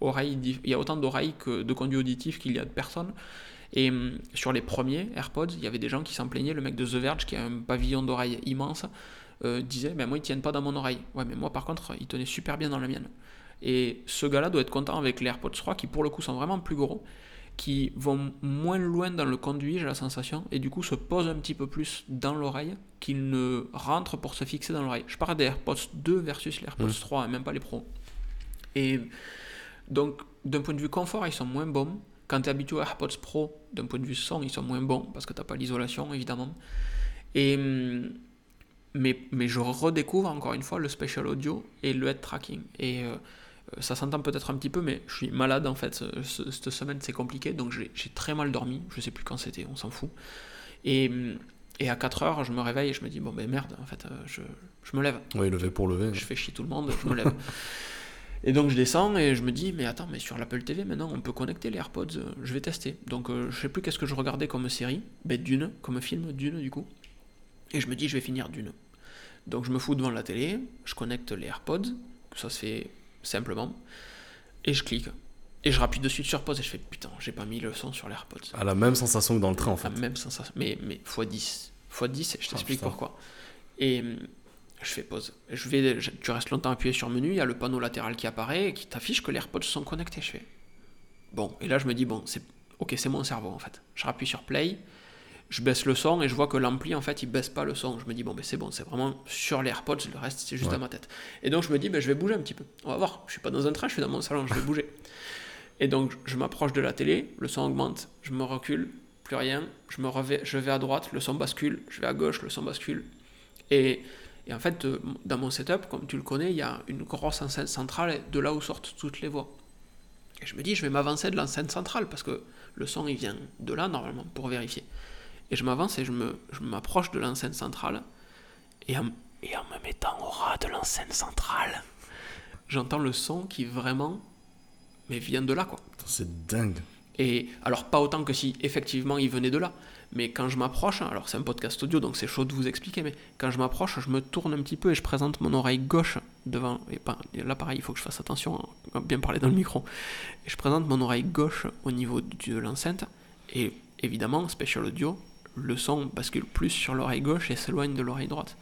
[SPEAKER 1] oreilles, il y a autant d'oreilles que de conduits auditifs qu'il y a de personnes. Et hum, sur les premiers AirPods, il y avait des gens qui s'en plaignaient, le mec de The Verge, qui a un pavillon d'oreilles immense, euh, disait, ben moi, ils tiennent pas dans mon oreille. Ouais, mais moi, par contre, ils tenaient super bien dans la mienne. Et ce gars-là doit être content avec les AirPods 3 qui pour le coup sont vraiment plus gros, qui vont moins loin dans le conduit, j'ai la sensation, et du coup se posent un petit peu plus dans l'oreille qu'ils ne rentrent pour se fixer dans l'oreille. Je parle des AirPods 2 versus les AirPods
[SPEAKER 2] Mm.
[SPEAKER 1] 3, et même pas les Pro. Et donc d'un point de vue confort, ils sont moins bons. Quand tu es habitué aux AirPods Pro, d'un point de vue son, ils sont moins bons parce que tu pas l'isolation évidemment. Et mais, mais je redécouvre encore une fois le special audio et le head tracking. Et euh, ça s'entend peut-être un petit peu, mais je suis malade en fait. Ce- ce- cette semaine, c'est compliqué, donc j'ai très mal dormi. Je sais plus quand c'était, on s'en fout. Et, et à 4 heures, je me réveille et je me dis, bon ben merde, en fait, euh, je, je me lève.
[SPEAKER 2] Oui, lever pour lever.
[SPEAKER 1] Je fais chier tout le monde, je me lève. Et donc je descends et je me dis, mais attends, mais sur l'Apple TV maintenant on peut connecter les AirPods, euh, je vais tester. Donc euh, je sais plus qu'est-ce que je regardais comme série, ben Dune, comme film, Dune du coup. Et je me dis, je vais finir Dune. Donc je me fous devant la télé, je connecte les AirPods, ça se fait simplement, et je clique. Et je rappuie dessus sur pause et je fais, putain, j'ai pas mis le son sur les AirPods.
[SPEAKER 2] À la même sensation que dans le train, en
[SPEAKER 1] La
[SPEAKER 2] fait.
[SPEAKER 1] même sensation, mais, mais x10. x 10 et je
[SPEAKER 2] Ah,
[SPEAKER 1] t'explique pourquoi. Et hum, je fais pause. Je vais, je- tu restes longtemps appuyé sur menu, il y a le panneau latéral qui apparaît et qui t'affiche que les AirPods sont connectés. Je fais bon, et là je me dis bon, c'est ok, c'est mon cerveau en fait. Je rappuie sur play, je baisse le son et je vois que l'ampli en fait il baisse pas le son. Je me dis bon, ben c'est bon, c'est vraiment sur les AirPods, le reste c'est juste
[SPEAKER 2] Ouais.
[SPEAKER 1] à ma tête. Et donc je me dis ben je vais bouger un petit peu. On va voir. Je suis pas dans un train, je suis dans mon salon, je vais bouger. Et donc je m'approche de la télé, le son augmente, je me recule, plus rien, je me revais, je vais à droite, le son bascule, je vais à gauche, le son bascule. Et, et en fait, euh, dans mon setup, comme tu le connais, il y a une grosse enceinte centrale de là où sortent toutes les voix. Et je me dis, je vais m'avancer de l'enceinte centrale parce que le son il vient de là normalement pour vérifier. Et je m'avance et je m'approche de l'enceinte centrale et en, et en me mettant au ras de l'enceinte centrale, j'entends le son qui vraiment mais vient de là quoi.
[SPEAKER 2] C'est dingue.
[SPEAKER 1] Et alors, pas autant que si effectivement il venait de là. Mais quand je m'approche, alors c'est un podcast audio donc c'est chaud de vous expliquer, mais quand je m'approche, je me tourne un petit peu et je présente mon oreille gauche devant. Et pas, et là, pareil, il faut que je fasse attention à bien parler dans le micro. Et je présente mon oreille gauche au niveau de l'enceinte. Et évidemment, Special Audio, le son bascule plus sur l'oreille gauche et s'éloigne de l'oreille droite.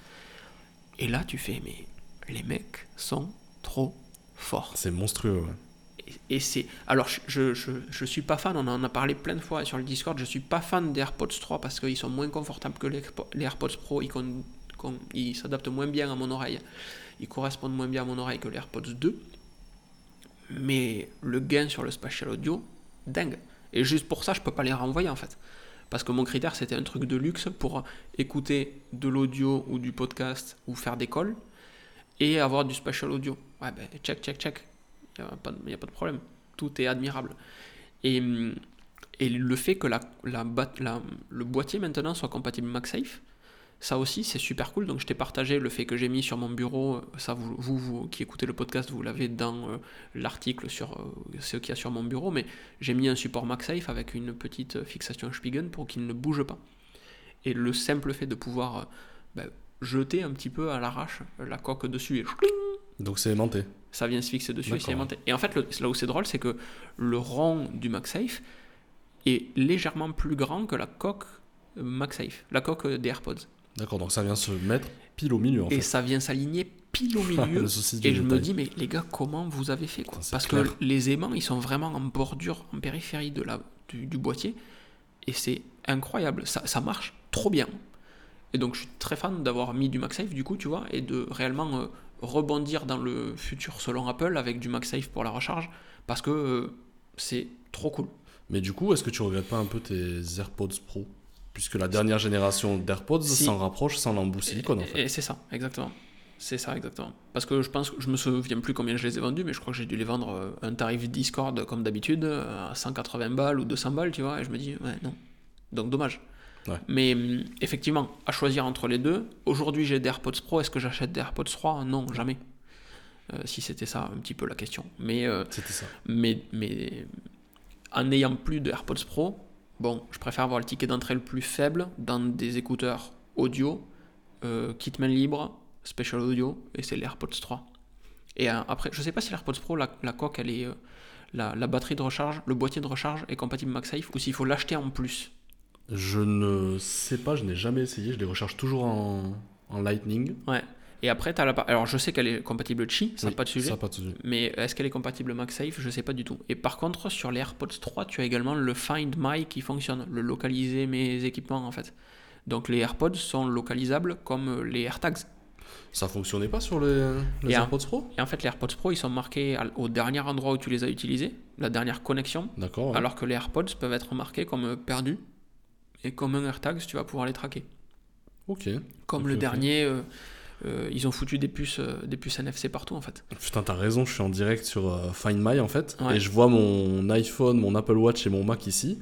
[SPEAKER 1] Et là, tu fais, mais les mecs sont trop forts.
[SPEAKER 2] C'est monstrueux, ouais.
[SPEAKER 1] Et- c'est. Alors, je, je, je, je suis pas fan, on en a parlé plein de fois sur le Discord, je suis pas fan des AirPods 3 parce qu'ils sont moins confortables que les, les AirPods Pro, ils, con- con- ils s'adaptent moins bien à mon oreille, ils correspondent moins bien à mon oreille que les AirPods 2. Mais le gain sur le spatial audio, dingue. Et juste pour ça, je peux pas les renvoyer en fait. Parce que mon critère, c'était un truc de luxe pour écouter de l'audio ou du podcast ou faire des calls et avoir du spatial audio. Ouais, ben, check, check, check. Il n'y a, pas de- problème. Tout est admirable. Et, hum, et le fait que la, la, la- le boîtier maintenant soit compatible MagSafe, ça aussi c'est super cool. Donc je t'ai partagé le fait que j'ai mis sur mon bureau, euh, ça vous, vous, vous qui écoutez le podcast, vous l'avez dans euh, l'article sur euh, ce qu'il y a sur mon bureau, mais j'ai mis un support MagSafe avec une petite fixation Spigen pour qu'il ne bouge pas. Et le simple fait de pouvoir euh, ben, jeter un petit peu à l'arrache la coque dessus et
[SPEAKER 2] Donc c'est aimanté.
[SPEAKER 1] ça vient se fixer dessus et c'est aimanté. Et en fait, le- là où c'est drôle, c'est que le rond du MagSafe est légèrement plus grand que la coque euh, MagSafe, la coque euh, des AirPods.
[SPEAKER 2] D'accord, donc ça vient se mettre pile au milieu en
[SPEAKER 1] et
[SPEAKER 2] fait.
[SPEAKER 1] ça vient s'aligner pile au milieu. Et je me dis, mais les gars, comment vous avez fait quoi
[SPEAKER 2] Putain,
[SPEAKER 1] Parce
[SPEAKER 2] clair.
[SPEAKER 1] que les aimants, ils sont vraiment en bordure, en périphérie de la, du, du boîtier. Et c'est incroyable. Ça, ça marche trop bien. Et donc, je suis très fan d'avoir mis du MagSafe, du coup, tu vois, et de réellement euh, rebondir dans le futur selon Apple avec du MagSafe pour la recharge. Parce que euh, c'est trop cool.
[SPEAKER 2] Mais du coup, est-ce que tu regrettes pas un peu tes AirPods Pro? Puisque la dernière génération d'AirPods
[SPEAKER 1] Si.
[SPEAKER 2] s'en rapproche sans l'embout silicone en
[SPEAKER 1] Et,
[SPEAKER 2] fait.
[SPEAKER 1] et c'est ça, exactement. C'est ça, exactement. Parce que je pense que je me souviens plus combien je les ai vendus, mais je crois que j'ai dû les vendre euh, un tarif Discord comme d'habitude, euh, à 180 balles ou 200 balles, tu vois, et je me dis, ouais, non. Donc dommage.
[SPEAKER 2] Ouais.
[SPEAKER 1] Mais hum, effectivement, à choisir entre les deux, aujourd'hui j'ai des AirPods Pro, est-ce que j'achète des AirPods 3 Non, jamais. Euh, si c'était ça un petit peu la question. Mais, euh,
[SPEAKER 2] C'était ça.
[SPEAKER 1] mais, mais en n'ayant plus de AirPods Pro, bon, je préfère avoir le ticket d'entrée le plus faible dans des écouteurs audio, euh, kit main libre, special audio, et c'est les AirPods 3. Et euh, après, je sais pas si l'AirPods Pro, la, la coque, elle est, euh, la, la batterie de recharge, le boîtier de recharge est compatible MagSafe, ou s'il faut l'acheter en plus.
[SPEAKER 2] Je ne sais pas, je n'ai jamais essayé, je les recharge toujours en, en Lightning.
[SPEAKER 1] Ouais. Et après, t'as la... pa- alors je sais qu'elle est compatible Qi, ça
[SPEAKER 2] Oui,
[SPEAKER 1] pas de sujet.
[SPEAKER 2] Ça, pas de sujet.
[SPEAKER 1] Mais est-ce qu'elle est compatible MagSafe? Je sais pas du tout. Et par contre, sur les AirPods 3, tu as également le Find My qui fonctionne, le localiser mes équipements en fait. Donc les AirPods sont localisables comme les AirTags.
[SPEAKER 2] Ça fonctionnait pas sur les, AirPods Pro?
[SPEAKER 1] Et en fait, les AirPods Pro, ils sont marqués au dernier endroit où tu les as utilisés, la dernière connexion,
[SPEAKER 2] D'accord. ouais.
[SPEAKER 1] alors que les AirPods peuvent être marqués comme perdus. Et comme un AirTags, tu vas pouvoir les traquer.
[SPEAKER 2] Ok.
[SPEAKER 1] Comme le dernier, euh, euh, ils ont foutu des puces, euh, des puces NFC partout en fait.
[SPEAKER 2] Putain, t'as raison, je suis en direct sur euh, Find My en fait.
[SPEAKER 1] Ouais.
[SPEAKER 2] Et je vois mon iPhone, mon Apple Watch et mon Mac ici.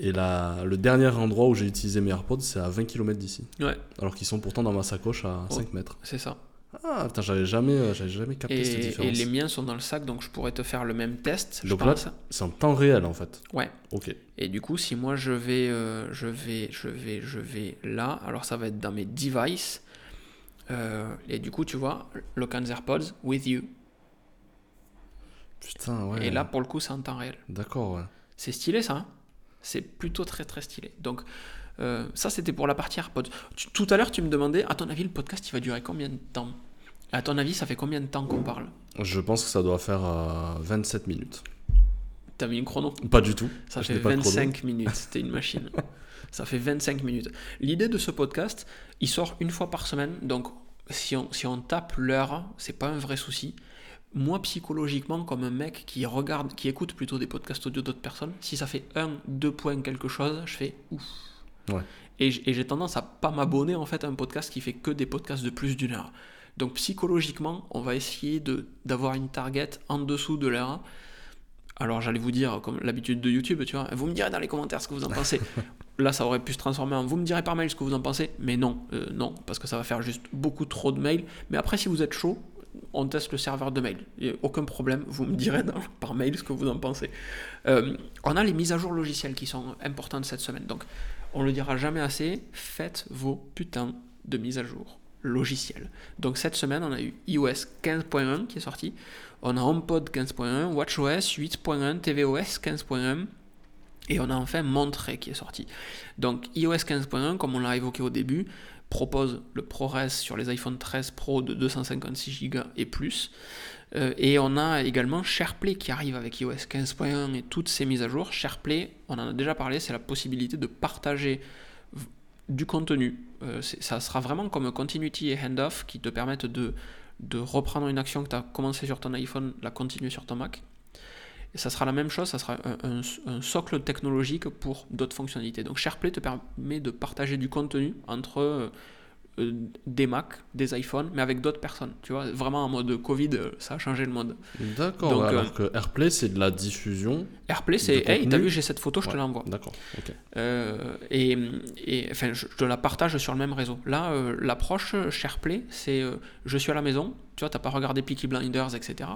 [SPEAKER 2] Et la, le dernier endroit où j'ai utilisé mes AirPods, c'est à 20 km d'ici.
[SPEAKER 1] Ouais,
[SPEAKER 2] Alors qu'ils sont pourtant dans ma sacoche à
[SPEAKER 1] Oh.
[SPEAKER 2] 5 mètres.
[SPEAKER 1] c'est ça.
[SPEAKER 2] Ah, putain, j'avais jamais, j'avais jamais capté
[SPEAKER 1] Et,
[SPEAKER 2] cette
[SPEAKER 1] et
[SPEAKER 2] différence.
[SPEAKER 1] les miens sont dans le sac, donc je pourrais te faire le même test, je
[SPEAKER 2] Donc là,
[SPEAKER 1] pense.
[SPEAKER 2] c'est en temps réel en fait.
[SPEAKER 1] Ouais.
[SPEAKER 2] Ok.
[SPEAKER 1] Et du coup, si moi je vais, euh, je vais, je vais, je vais là, alors ça va être dans mes devices. Euh, et du coup, tu vois, Lock on AirPods with you.
[SPEAKER 2] Putain, ouais.
[SPEAKER 1] Et là, pour le coup, c'est en temps réel.
[SPEAKER 2] D'accord, ouais.
[SPEAKER 1] C'est stylé ça. hein c'est plutôt très très stylé. Donc, Euh, ça, c'était pour la partie AirPods. tout à l'heure, tu me demandais, à ton avis, le podcast, il va durer combien de temps? À ton avis, ça fait combien de temps qu'on parle?
[SPEAKER 2] Je pense que ça doit faire 27 euh, minutes.
[SPEAKER 1] T'as mis un chrono?
[SPEAKER 2] Pas du tout.
[SPEAKER 1] Ça fait 25 minutes, c'était une machine. ça fait 25 minutes. L'idée de ce podcast, il sort une fois par semaine, donc si on, si on tape l'heure, c'est pas un vrai souci. Moi, psychologiquement, comme un mec qui regarde, qui écoute plutôt des podcasts audio d'autres personnes, si ça fait un, deux points quelque chose, je fais ouf. Et j'ai tendance à pas m'abonner en fait à un podcast qui fait que des podcasts de plus d'une heure. Donc psychologiquement, on va essayer d'avoir une target en dessous de l'heure. Alors j'allais vous dire, comme l'habitude de YouTube, tu vois, vous me direz dans les commentaires ce que vous en pensez. Là, ça aurait pu se transformer en vous me direz par mail ce que vous en pensez, mais non, euh, non, parce que ça va faire juste beaucoup trop de mails. Mais après, si vous êtes chaud, on teste le serveur de mail. Il a aucun problème, vous me direz par mail ce que vous en pensez. Euh, on a les mises à jour logicielles qui sont importantes cette semaine. Donc, on le dira jamais assez, faites vos putains de mises à jour logicielles. Donc, cette semaine, on a eu iOS 15.1 qui est sorti. On a HomePod 15.1, WatchOS 8.1, tvOS 15.1. Et on a enfin Monterey qui est sorti. Donc iOS 15.1, comme on l'a évoqué au début, propose le ProRes sur les iPhone 13 Pro de 256 Go et plus. Euh, et on a également SharePlay qui arrive avec iOS 15.1 et toutes ces mises à jour. SharePlay, on en a déjà parlé, c'est la possibilité de partager du contenu. Euh, ça sera vraiment comme Continuity et Handoff qui te permettent de, de reprendre une action que tu as commencé sur ton iPhone, la continuer sur ton Mac. Et ça sera la même chose, ça sera un, socle technologique pour d'autres fonctionnalités. Donc SharePlay te permet de partager du contenu entre euh, euh, des Mac, des iPhones, mais avec d'autres personnes. Tu vois, vraiment en mode Covid, euh, ça a changé le monde.
[SPEAKER 2] D'accord, alors que AirPlay, c'est de la diffusion.
[SPEAKER 1] AirPlay, c'est Hey, t'as vu, j'ai cette photo, je te l'envoie.
[SPEAKER 2] D'accord, ok.
[SPEAKER 1] et, et, enfin, je, te la partage sur le même réseau. Là, l'approche SharePlay, c'est je suis à la maison, tu vois, t'as pas regardé Peaky Blinders, etc.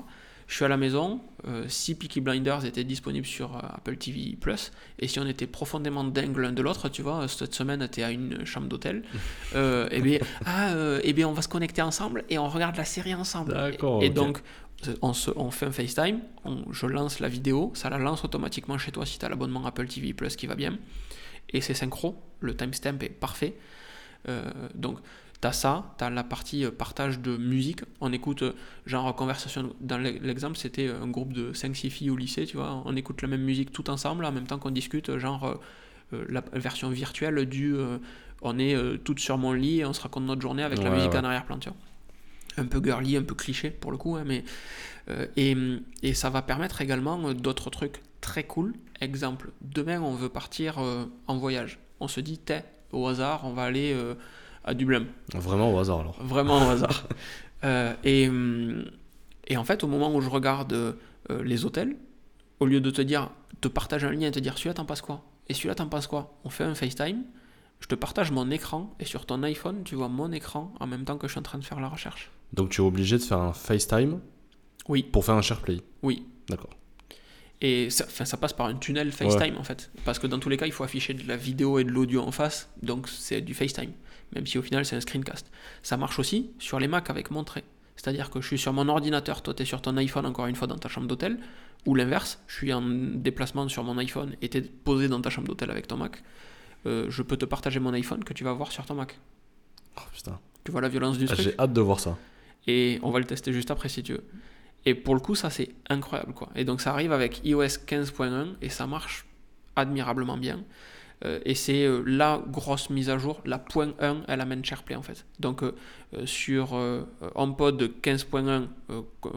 [SPEAKER 1] Je suis à la maison, euh, si Peaky Blinders était disponible sur euh, Apple TV Plus, et si on était profondément dingue l'un de l'autre, tu vois, cette semaine tu es à une chambre d'hôtel, euh, et bien, ah, et bien on va se connecter ensemble et on regarde la série ensemble.
[SPEAKER 2] D'accord.
[SPEAKER 1] Et, donc on, se, on, fait un FaceTime, je lance la vidéo, ça la lance automatiquement chez toi si tu as l'abonnement Apple TV Plus qui va bien, et c'est synchro, le timestamp est parfait. donc T'as ça, t'as la partie euh, partage de musique. On écoute, euh, genre, conversation. Dans l'exemple, c'était euh, un groupe de 5-6 filles au lycée, tu vois. On écoute la même musique tout ensemble, en même temps qu'on discute, genre, la version virtuelle du. on est toutes sur mon lit et on se raconte notre journée avec la musique en arrière-plan, tu vois. Un peu girly, un peu cliché pour le coup, hein, mais. et, et, ça va permettre également d'autres trucs très cool. Exemple, demain, on veut partir en voyage. On se dit, t'es, au hasard, on va aller à Dublin.
[SPEAKER 2] Vraiment au hasard alors.
[SPEAKER 1] Vraiment au hasard. Euh, et, et, en fait, au moment où je regarde euh, les hôtels, au lieu de te dire, te partage un lien et te dire celui-là t'en passes quoi? Et celui-là t'en passes quoi? On fait un FaceTime, je te partage mon écran et sur ton iPhone, tu vois mon écran en même temps que je suis en train de faire la recherche.
[SPEAKER 2] Donc tu es obligé de faire un FaceTime
[SPEAKER 1] Oui.
[SPEAKER 2] Pour faire un SharePlay?
[SPEAKER 1] Oui.
[SPEAKER 2] D'accord.
[SPEAKER 1] Et ça, ça, passe par un tunnel FaceTime en fait. Parce que dans tous les cas, il faut afficher de la vidéo et de l'audio en face, donc c'est du FaceTime même si au final c'est un screencast. Ça marche aussi sur les Mac avec Montré. C'est-à-dire que je suis sur mon ordinateur, toi tu es sur ton iPhone encore une fois dans ta chambre d'hôtel, ou l'inverse, je suis en déplacement sur mon iPhone et tu es posé dans ta chambre d'hôtel avec ton Mac. Euh, je peux te partager mon iPhone que tu vas voir sur ton Mac.
[SPEAKER 2] Oh putain.
[SPEAKER 1] Tu vois la violence du ah, truc
[SPEAKER 2] J'ai hâte de voir ça.
[SPEAKER 1] Et on va le tester juste après si tu veux. Et pour le coup, ça c'est incroyable quoi. Et donc ça arrive avec iOS 15.1 et ça marche admirablement bien. Euh, et c'est euh, la grosse mise à jour, la point 1, elle amène SharePlay en fait. Donc euh, sur HomePod 15.1,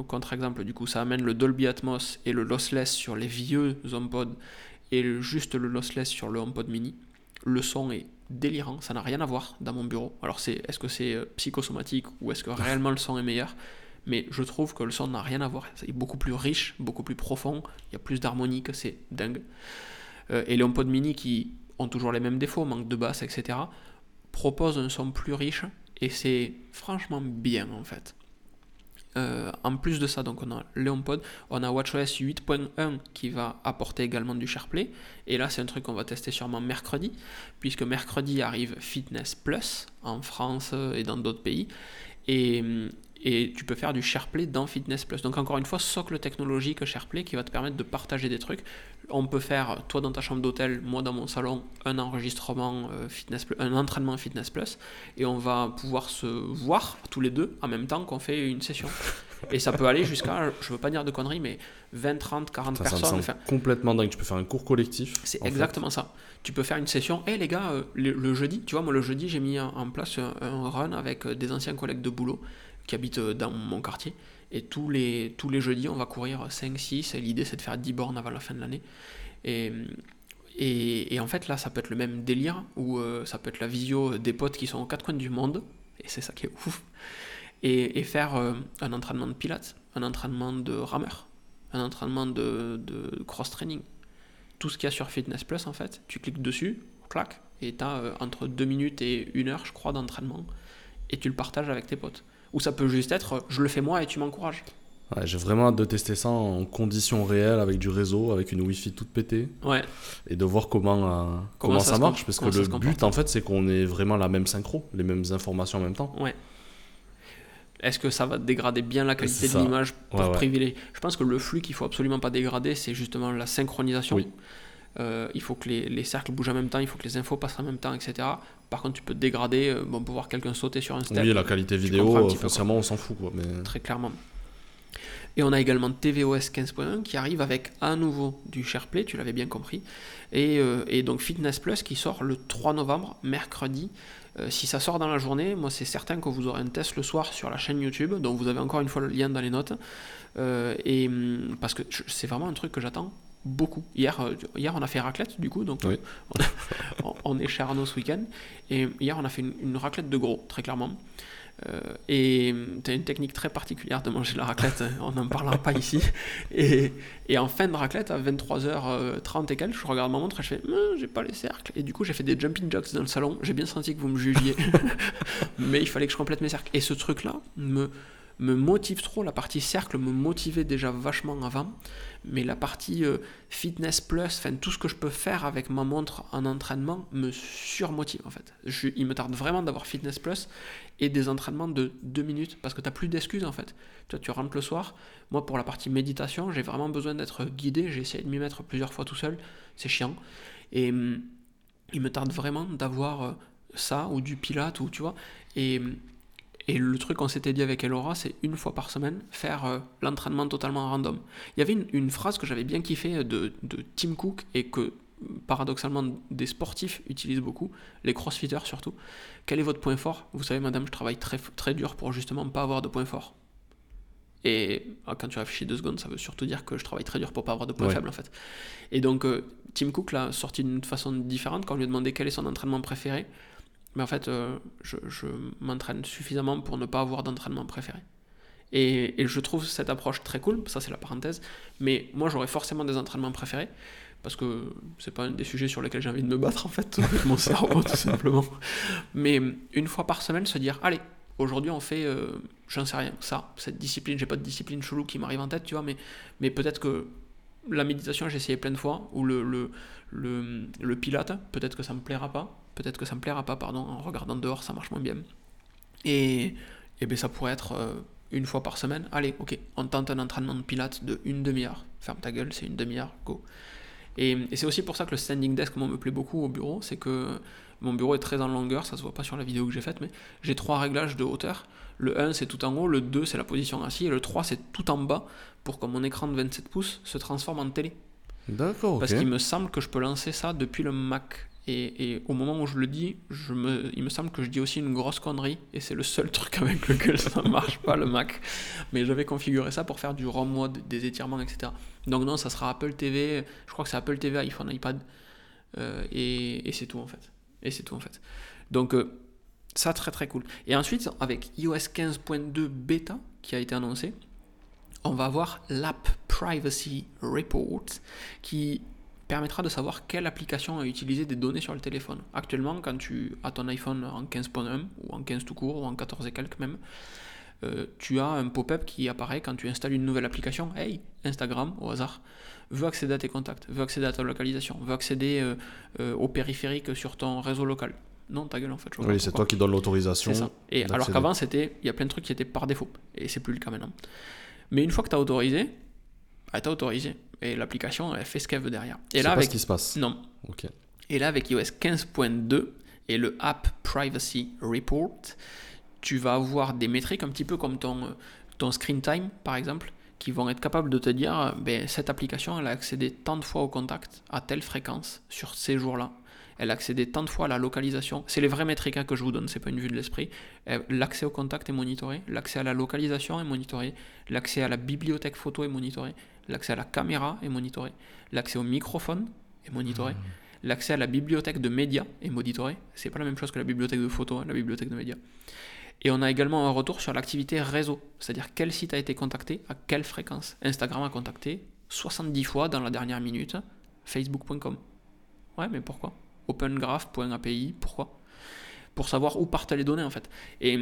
[SPEAKER 1] contre-exemple, du coup, ça amène le Dolby Atmos et le lossless sur les vieux HomePod et juste le lossless sur le HomePod mini. Le son est délirant, ça n'a rien à voir dans mon bureau. Alors c'est est-ce que c'est psychosomatique ou est-ce que réellement le son est meilleur? Mais je trouve que le son n'a rien à voir. C'est beaucoup plus riche, beaucoup plus profond, il y a plus d'harmonie que c'est dingue. et le HomePod mini qui ont toujours les mêmes défauts, manque de basse, etc., propose un son plus riche et c'est franchement bien en fait. Euh, en plus de ça, donc on a HomePod, on a WatchOS 8.1 qui va apporter également du SharePlay. Et là, c'est un truc qu'on va tester sûrement mercredi, puisque mercredi arrive Fitness Plus en France et dans d'autres pays. Et, et tu peux faire du SharePlay dans Fitness Plus. Donc encore une fois, socle technologique SharePlay qui va te permettre de partager des trucs. On peut faire, toi dans ta chambre d'hôtel, moi dans mon salon, un enregistrement euh, Fitness Plus, un entraînement Fitness Plus, et on va pouvoir se voir tous les deux en même temps qu'on fait une session. Et ça peut aller jusqu'à, je veux pas dire de conneries, mais 20, 30, 40 personnes.
[SPEAKER 2] Ça complètement dingue. Tu peux faire un cours collectif.
[SPEAKER 1] C'est exactement ça. Tu peux faire une session. Hé les gars, euh, le, jeudi, tu vois, moi le jeudi, j'ai mis en place un, run avec euh, des anciens collègues de boulot qui habitent euh, dans mon quartier. Et tous les, tous les jeudis, on va courir 5, 6. Et l'idée, c'est de faire 10 bornes avant la fin de l'année. Et, et, en fait, là, ça peut être le même délire, ou ça peut être la visio des potes qui sont aux quatre coins du monde. Et c'est ça qui est ouf et, faire euh, un entraînement de pilates, un entraînement de rameur, un entraînement de, de cross-training. Tout ce qu'il y a sur Fitness Plus, en fait, tu cliques dessus, clac, et tu as euh, entre 2 minutes et 1 heure, je crois, d'entraînement, et tu le partages avec tes potes. Ou ça peut juste être, je le fais moi et tu m'encourages.
[SPEAKER 2] Ouais, j'ai vraiment hâte de tester ça en conditions réelles, avec du réseau, avec une Wi-Fi toute pétée.
[SPEAKER 1] Ouais.
[SPEAKER 2] Et de voir comment, euh, comment, ça, marche. Parce que le but, en fait, c'est qu'on ait vraiment la même synchro, les mêmes informations en même temps.
[SPEAKER 1] Ouais. Est-ce que ça va dégrader bien la qualité de l'image pour privilégier? Je pense que le flux qu'il faut absolument pas dégrader, c'est justement la synchronisation. Euh, il faut que les, cercles bougent en même temps, il faut que les infos passent en même temps, etc. Par contre, tu peux dégrader, euh, bon, pour voir quelqu'un sauter sur un step.
[SPEAKER 2] Oui, la qualité vidéo, forcément, on s'en fout. mais...
[SPEAKER 1] Très clairement. Et on a également tvOS 15.1 qui arrive avec à nouveau du SharePlay, tu l'avais bien compris. Et, euh, et, donc Fitness Plus qui sort le 3 novembre, mercredi. Euh, si ça sort dans la journée, moi c'est certain que vous aurez un test le soir sur la chaîne YouTube, donc vous avez encore une fois le lien dans les notes. Euh, et hum, parce que c'est vraiment un truc que j'attends beaucoup. Hier, euh, hier on a fait raclette du coup, donc on, est chez Arnaud ce week-end. Et hier on a fait une raclette de gros, très clairement. Euh, et tu as une technique très particulière de manger la raclette, on n'en parlera pas ici. Et, et, en fin de raclette, à 23h30 et quelques, je regarde ma montre et je fais hum, j'ai pas les cercles. Et du coup, j'ai fait des jumping jacks dans le salon. J'ai bien senti que vous me jugiez, mais il fallait que je complète mes cercles. Et ce truc-là me, me motive trop. La partie cercle me motivait déjà vachement avant, mais la partie euh, fitness plus, tout ce que je peux faire avec ma montre en entraînement me surmotive en fait. Il me tarde vraiment d'avoir fitness plus et des entraînements de 2 minutes parce que tu n'as plus d'excuses en fait. Tu rentres le soir. Moi, pour la partie méditation, j'ai vraiment besoin d'être guidé. J'ai essayé de m'y mettre plusieurs fois tout seul. C'est chiant. Et hum, il me tarde vraiment d'avoir euh, ça ou du pilate ou tu vois. Hum, et le truc qu'on s'était dit avec Elora, c'est une fois par semaine faire euh, l'entraînement totalement random. Il y avait une, phrase que j'avais bien kiffé de, de, Tim Cook et que paradoxalement des sportifs utilisent beaucoup, les crossfitters surtout. Quel est votre point fort? Vous savez, madame, je travaille très, très dur pour justement pas avoir de point fort. Et ah, quand tu réfléchis deux secondes, ça veut surtout dire que je travaille très dur pour pas avoir de point faible en fait. Et donc, euh, Tim Cook l'a sorti d'une façon différente quand on lui a demandé quel est son entraînement préféré mais en fait, euh, je, m'entraîne suffisamment pour ne pas avoir d'entraînement préféré. Et, je trouve cette approche très cool, ça c'est la parenthèse, mais moi j'aurais forcément des entraînements préférés, parce que c'est pas un des sujets sur lesquels j'ai envie de me battre en fait, mon cerveau tout simplement. Mais une fois par semaine, se dire, allez, aujourd'hui on fait, euh, j'en sais rien, ça, cette discipline, j'ai pas de discipline chelou qui m'arrive en tête, tu vois, mais, peut-être que la méditation, j'ai essayé plein de fois, ou le, le, le, le pilate, peut-être que ça me plaira pas, peut-être que ça me plaira pas, pardon, en regardant dehors, ça marche moins bien. Et, et ben ça pourrait être euh, une fois par semaine, allez, ok, on tente un entraînement de pilates de une demi-heure, ferme ta gueule, c'est une demi-heure, go. Et, et c'est aussi pour ça que le standing desk, moi, me plaît beaucoup au bureau, c'est que mon bureau est très en longueur, ça se voit pas sur la vidéo que j'ai faite, mais j'ai trois réglages de hauteur. Le 1 c'est tout en haut, le 2 c'est la position assis, et le 3 c'est tout en bas pour que mon écran de 27 pouces se transforme en télé.
[SPEAKER 2] D'accord.
[SPEAKER 1] Parce qu'il me semble que je peux lancer ça depuis le Mac. Et, au moment où je le dis, il me semble que je dis aussi une grosse connerie, et c'est le seul truc avec lequel ça ne marche pas, le Mac. Mais j'avais configuré ça pour faire du ROM mode, des étirements, etc. Donc non, ça sera Apple TV, je crois que c'est Apple TV, iPhone, iPad, euh, et, et c'est tout en fait. Et c'est tout en fait. Donc euh, ça, très très cool. Et ensuite, avec iOS 15.2 bêta qui a été annoncé, on va avoir l'App Privacy Report qui permettra de savoir quelle application a utilisé des données sur le téléphone. Actuellement, quand tu as ton iPhone en 15.1 ou en 15 tout court ou en 14 et quelques même, euh, tu as un pop-up qui apparaît quand tu installes une nouvelle application. Hey, Instagram, au hasard, veut accéder à tes contacts, veut accéder à ta localisation, veut accéder euh, euh, au périphérique sur ton réseau local. non, ta gueule en fait.
[SPEAKER 2] Oui, c'est toi qui donne l'autorisation.
[SPEAKER 1] Et alors qu'avant, c'était, il y a plein de trucs qui étaient par défaut. Et c'est plus le cas maintenant. Mais une fois que tu as autorisé, bah, tu as autorisé. Et l'application, elle fait ce qu'elle veut derrière. Et là,
[SPEAKER 2] pas
[SPEAKER 1] avec...
[SPEAKER 2] ce qui se passe.
[SPEAKER 1] Non.
[SPEAKER 2] Ok.
[SPEAKER 1] Et là, avec iOS 15.2 et le App Privacy Report, tu vas avoir des métriques un petit peu comme ton, ton screen time, par exemple, qui vont être capables de te dire, ben, cette application, elle a accédé tant de fois au contact, à telle fréquence, sur ces jours-là. Elle a accédé tant de fois à la localisation. C'est les vraies métriques hein, que je vous donne, c'est pas une vue de l'esprit. Euh, L'accès au contact est monitoré, l'accès à la localisation est monitoré, l'accès à la bibliothèque photo est monitoré, l'accès à la caméra est monitoré, l'accès au microphone est monitoré, l'accès à la bibliothèque de médias est monitoré. C'est pas la même chose que la bibliothèque de photos, hein, la bibliothèque de médias. Et on a également un retour sur l'activité réseau, c'est-à-dire quel site a été contacté, à quelle fréquence. Instagram a contacté 70 fois dans la dernière minute facebook.com. Ouais, mais pourquoi? Opengraph.api, pourquoi? Pour savoir où partent les données en fait. Et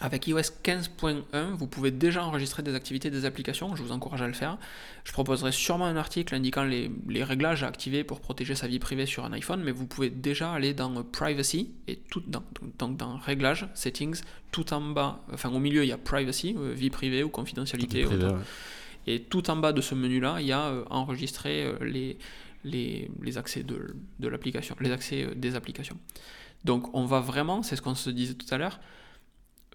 [SPEAKER 1] avec iOS 15.1, vous pouvez déjà enregistrer des activités des applications, je vous encourage à le faire. Je proposerai sûrement un article indiquant les, les réglages à activer pour protéger sa vie privée sur un iPhone, mais vous pouvez déjà aller dans euh, Privacy, et tout dans, donc dans Réglages, Settings, tout en bas, enfin au milieu il y a Privacy, euh, vie privée ou confidentialité.
[SPEAKER 2] Privé,
[SPEAKER 1] autre.
[SPEAKER 2] ouais.
[SPEAKER 1] Et tout en bas de ce menu-là, il y a euh, enregistrer les, les, les accès de, de l'application, les accès des applications. Donc on va vraiment, c'est ce qu'on se disait tout à l'heure,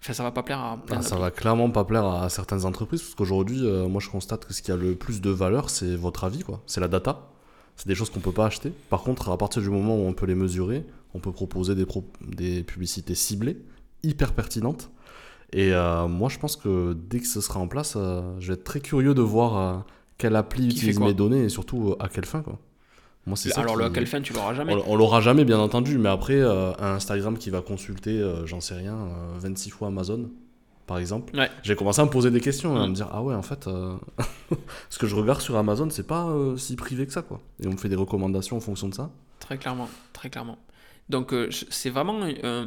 [SPEAKER 1] enfin ça va pas plaire à plein
[SPEAKER 2] Ah, ça va clairement pas plaire à certaines entreprises parce qu'aujourd'hui, euh, moi je constate que ce qui a le plus de valeur, c'est votre avis, quoi. C'est la data. C'est des choses qu'on peut pas acheter. Par contre, à partir du moment où on peut les mesurer, on peut proposer des, pro- des publicités ciblées, hyper pertinentes. Et euh, moi, je pense que dès que ce sera en place, euh, je vais être très curieux de voir quelle appli
[SPEAKER 1] Qui
[SPEAKER 2] utilise mes données et surtout à quelle fin, quoi. Moi, c'est ça
[SPEAKER 1] Alors
[SPEAKER 2] qui-
[SPEAKER 1] le fin tu l'auras jamais.
[SPEAKER 2] on, on l'aura jamais, bien entendu, mais après, euh, un Instagram qui va consulter, euh, j'en sais rien, euh, 26 fois Amazon, par exemple,
[SPEAKER 1] Ouais.
[SPEAKER 2] j'ai commencé à me poser des questions, à
[SPEAKER 1] Mm.
[SPEAKER 2] me dire, ah ouais, en fait, euh, ce que je regarde sur Amazon, c'est pas euh, si privé que ça, quoi. Et on me fait des recommandations en fonction de ça.
[SPEAKER 1] Très clairement, très clairement. Donc euh, c'est vraiment euh,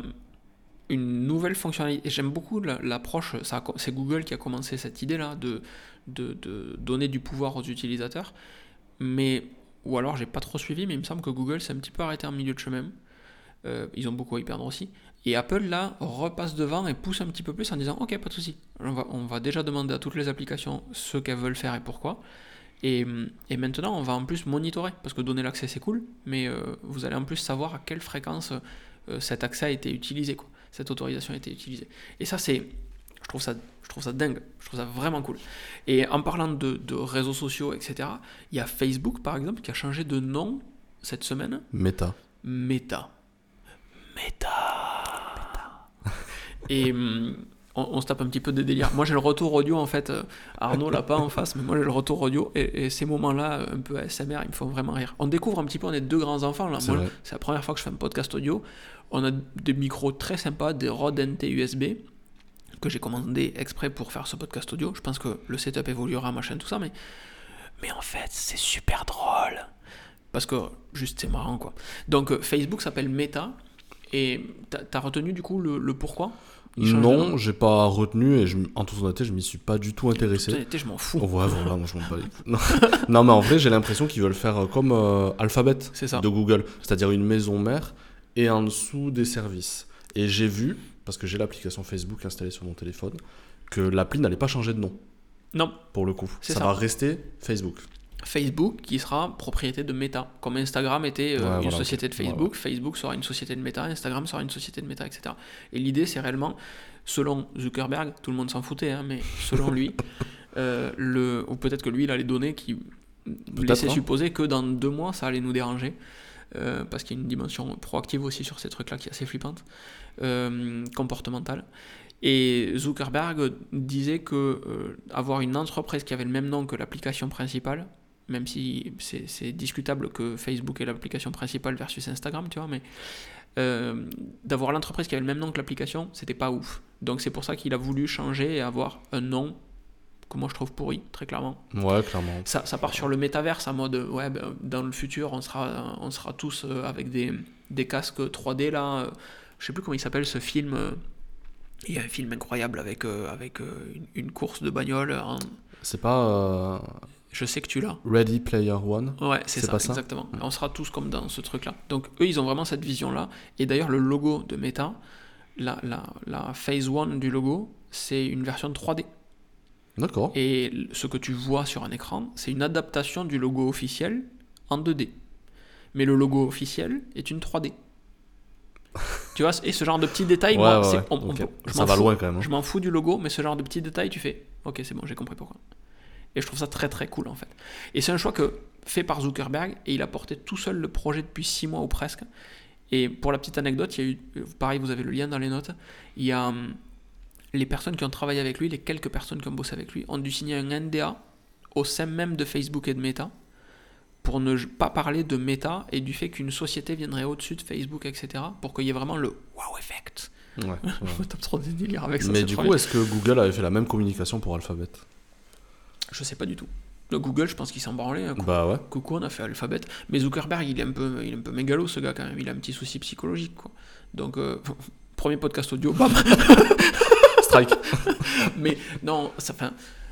[SPEAKER 1] une nouvelle fonctionnalité. J'aime beaucoup la- l'approche, c'est Google qui a commencé cette idée-là de, de, de donner du pouvoir aux utilisateurs. Mais, ou alors j'ai pas trop suivi, mais il me semble que Google s'est un petit peu arrêté en milieu de chemin. Euh, ils ont beaucoup à y perdre aussi. Et Apple, là, repasse devant et pousse un petit peu plus en disant Ok, pas de souci. On va, déjà demander à toutes les applications ce qu'elles veulent faire et pourquoi. Et, et maintenant, on va en plus monitorer, parce que donner l'accès, c'est cool, mais euh, vous allez en plus savoir à quelle fréquence euh, cet accès a été utilisé, quoi. cette autorisation a été utilisée. Et ça, c'est, je trouve ça, je trouve ça dingue, je trouve ça vraiment cool. Et en parlant de, de réseaux sociaux, etc., il y a Facebook, par exemple, qui a changé de nom cette semaine,
[SPEAKER 2] Meta.
[SPEAKER 1] Meta. Meta. Et hum, on, on se tape un petit peu des délires. Moi j'ai le retour audio en fait. Arnaud l'a pas en face, mais moi j'ai le retour audio. Et, et ces moments-là, un peu ASMR, ils me font vraiment rire. On découvre un petit peu, on est deux grands enfants là.
[SPEAKER 2] C'est
[SPEAKER 1] la première fois que je fais un podcast audio. On a des micros très sympas, des Rode NT USB que j'ai commandé exprès pour faire ce podcast audio. Je pense que le setup évoluera, machin, tout ça, mais, mais en fait, c'est super drôle. Parce que juste c'est marrant quoi. Donc euh, Facebook s'appelle Meta. Et t'as as retenu du coup le, le pourquoi?
[SPEAKER 2] Non, j'ai pas retenu et je, en toute honnêteté, je m'y suis pas du tout intéressé.
[SPEAKER 1] Putain, je m'en fous.
[SPEAKER 2] Oh, ouais, voilà, moi je m'en. Non. non, mais en vrai, j'ai l'impression qu'ils veulent faire euh, comme euh, Alphabet
[SPEAKER 1] C'est ça.
[SPEAKER 2] de Google, c'est-à-dire une maison mère et en dessous des services. Et j'ai vu, parce que j'ai l'application Facebook installée sur mon téléphone, que l'appli n'allait pas changer de nom,
[SPEAKER 1] Non,
[SPEAKER 2] pour le coup. Ça,
[SPEAKER 1] ça.
[SPEAKER 2] va rester Facebook.
[SPEAKER 1] Facebook qui sera propriété de Meta. Comme Instagram était euh,
[SPEAKER 2] Ouais,
[SPEAKER 1] une
[SPEAKER 2] voilà,
[SPEAKER 1] société de Facebook, Facebook sera une société de Meta, Instagram sera une société de Meta, etc. Et l'idée, c'est réellement, selon Zuckerberg, tout le monde s'en foutait, hein, mais selon lui, euh, le, ou peut-être que lui, il a les données qui laissaient
[SPEAKER 2] hein.
[SPEAKER 1] supposer que dans deux mois, ça allait nous déranger. euh, parce qu'il y a une dimension proactive aussi sur ces trucs-là qui est assez flippante, euh, comportementale. Et Zuckerberg disait que euh, avoir une entreprise qui avait le même nom que l'application principale, même si c'est discutable que Facebook est l'application principale versus Instagram, tu vois, mais euh, d'avoir l'entreprise qui avait le même nom que l'application, c'était pas ouf. Donc c'est pour ça qu'il a voulu changer et avoir un nom que moi je trouve pourri, très clairement.
[SPEAKER 2] Ouais, clairement.
[SPEAKER 1] Ça, ça part sur le métaverse en mode, ouais, ben, dans le futur, on sera, on sera tous euh, avec des, des casques 3D là. Je sais plus comment il s'appelle ce film. euh, Il y a un film incroyable avec, euh, avec euh, une, une course de bagnole.
[SPEAKER 2] C'est pas.
[SPEAKER 1] Je sais que tu l'as.
[SPEAKER 2] Ready Player One?
[SPEAKER 1] Ouais, c'est ça,
[SPEAKER 2] pas ça?
[SPEAKER 1] exactement. On sera tous comme dans ce truc-là. Donc eux, ils ont vraiment cette vision-là. Et d'ailleurs, le logo de Meta, la, la, la phase 1 du logo, c'est une version 3D.
[SPEAKER 2] D'accord.
[SPEAKER 1] Et ce que tu vois sur un écran, c'est une adaptation du logo officiel en 2D. Mais le logo officiel est une 3D. Tu vois, et ce genre de petits détails,
[SPEAKER 2] Ouais,
[SPEAKER 1] moi,
[SPEAKER 2] ouais,
[SPEAKER 1] on-
[SPEAKER 2] Ça va
[SPEAKER 1] fous.
[SPEAKER 2] loin quand même. hein.
[SPEAKER 1] Je m'en fous du logo, mais ce genre de petits détails, tu fais Ok, c'est bon, j'ai compris pourquoi. Et je trouve ça très très cool en fait. Et c'est un choix que fait par Zuckerberg et il a porté tout seul le projet depuis 6 mois ou presque. Et pour la petite anecdote, il y a eu, pareil, vous avez le lien dans les notes, il y a hum, les personnes qui ont travaillé avec lui, les quelques personnes qui ont bossé avec lui, ont dû signer un NDA au sein même de Facebook et de Meta pour ne pas parler de Meta et du fait qu'une société viendrait au-dessus de Facebook, etc. pour qu'il y ait vraiment le wow effect.
[SPEAKER 2] Ouais, ouais.
[SPEAKER 1] T'as trop de délire avec ça.
[SPEAKER 2] Mais du coup, est-ce que Google avait fait la même communication pour Alphabet?
[SPEAKER 1] Je sais pas du tout. Le Google, je pense qu'il s'en branlait. hein.
[SPEAKER 2] Bah ouais.
[SPEAKER 1] Coucou, on a fait Alphabet. Mais Zuckerberg, il est un peu, il est un peu mégalo, ce gars, quand même. Il a un petit souci psychologique, quoi. Donc, euh, premier podcast audio, bam.
[SPEAKER 2] Strike.
[SPEAKER 1] Mais non, ça, enfin,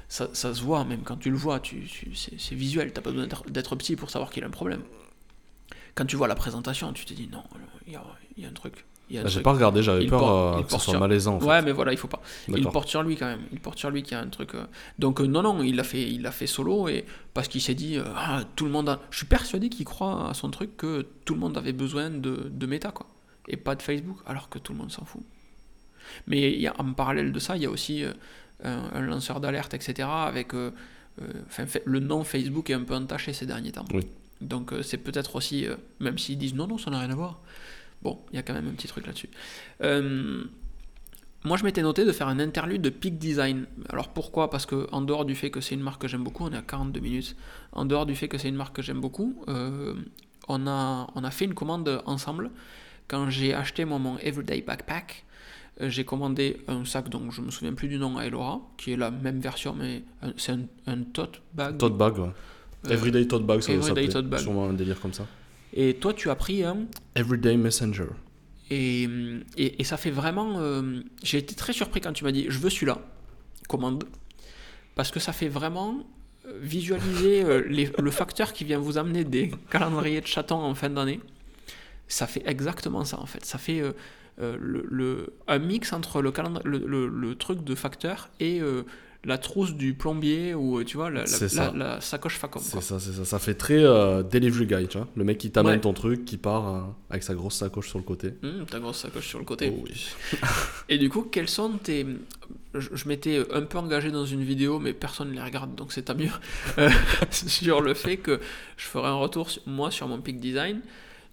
[SPEAKER 1] ça, ça se voit, même quand tu le vois, tu, tu- c'est visuel. T'as pas besoin d'être- psy pour savoir qu'il a un problème. Quand tu vois la présentation, tu te dis non, il y a, il y a un truc.
[SPEAKER 2] Bah, J'ai pas regardé, j'avais peur
[SPEAKER 1] porte-
[SPEAKER 2] euh, que ce soit
[SPEAKER 1] sur-
[SPEAKER 2] malaisant en fait.
[SPEAKER 1] Ouais, mais voilà, il faut pas. Il porte sur lui quand même. Il porte sur lui qu'il y a un truc. euh. Donc euh, non, non, il l'a fait, il l'a fait solo et parce qu'il s'est dit, euh, ah, tout le monde. A... Je suis persuadé qu'il croit à son truc que tout le monde avait besoin de, de méta quoi, et pas de Facebook, alors que tout le monde s'en fout. Mais il y a, en parallèle de ça, il y a aussi euh, un, un lanceur d'alerte, etc. Avec, euh, euh, enfin, le nom Facebook est un peu entaché ces derniers temps.
[SPEAKER 2] Oui.
[SPEAKER 1] Donc euh, c'est peut-être aussi, même s'ils disent non, non, ça n'a rien à voir. Bon, il y a quand même un petit truc là-dessus. Moi, je m'étais noté de faire un interlude de Peak Design. Alors pourquoi? Parce que en dehors du fait que c'est une marque que j'aime beaucoup, on est à 42 minutes. En dehors du fait que c'est une marque que j'aime beaucoup, euh, on, a, on a fait une commande ensemble. Quand j'ai acheté moi, mon Everyday Backpack, j'ai commandé un sac dont je me souviens plus du nom à Elora, qui est la même version, mais un- c'est un, un tote bag.
[SPEAKER 2] Tote bag, ouais.
[SPEAKER 1] Euh,
[SPEAKER 2] Everyday Tote Bag, ça
[SPEAKER 1] Everyday. Tote Bag.
[SPEAKER 2] Sûrement un délire comme ça.
[SPEAKER 1] Et toi, tu as pris un
[SPEAKER 2] Everyday Messenger.
[SPEAKER 1] Et, et, et ça fait vraiment. euh, J'ai été très surpris quand tu m'as dit je veux celui-là, commande, parce que ça fait vraiment euh, visualiser euh, les- le facteur qui vient vous amener des calendriers de chatons en fin d'année. Ça fait exactement ça en fait. Ça fait euh, euh, le, le- un mix entre le, le, le- truc de facteur et euh, la trousse du plombier ou euh, tu vois la, la-
[SPEAKER 2] C'est
[SPEAKER 1] la-
[SPEAKER 2] ça.
[SPEAKER 1] la sacoche Facom.
[SPEAKER 2] C'est ça, c'est ça. Ça fait très euh, delivery guy, tu vois. Le mec qui t'amène
[SPEAKER 1] Ouais.
[SPEAKER 2] ton truc, qui part euh, avec sa grosse sacoche sur le côté.
[SPEAKER 1] Hum, ta grosse sacoche sur le côté.
[SPEAKER 2] Oh oui.
[SPEAKER 1] Et du coup, quels sont tes. Je, je m'étais un peu engagé dans une vidéo, mais personne ne les regarde, donc c'est tant mieux. Euh, sur le fait que je ferai un retour, moi, sur mon Peak Design,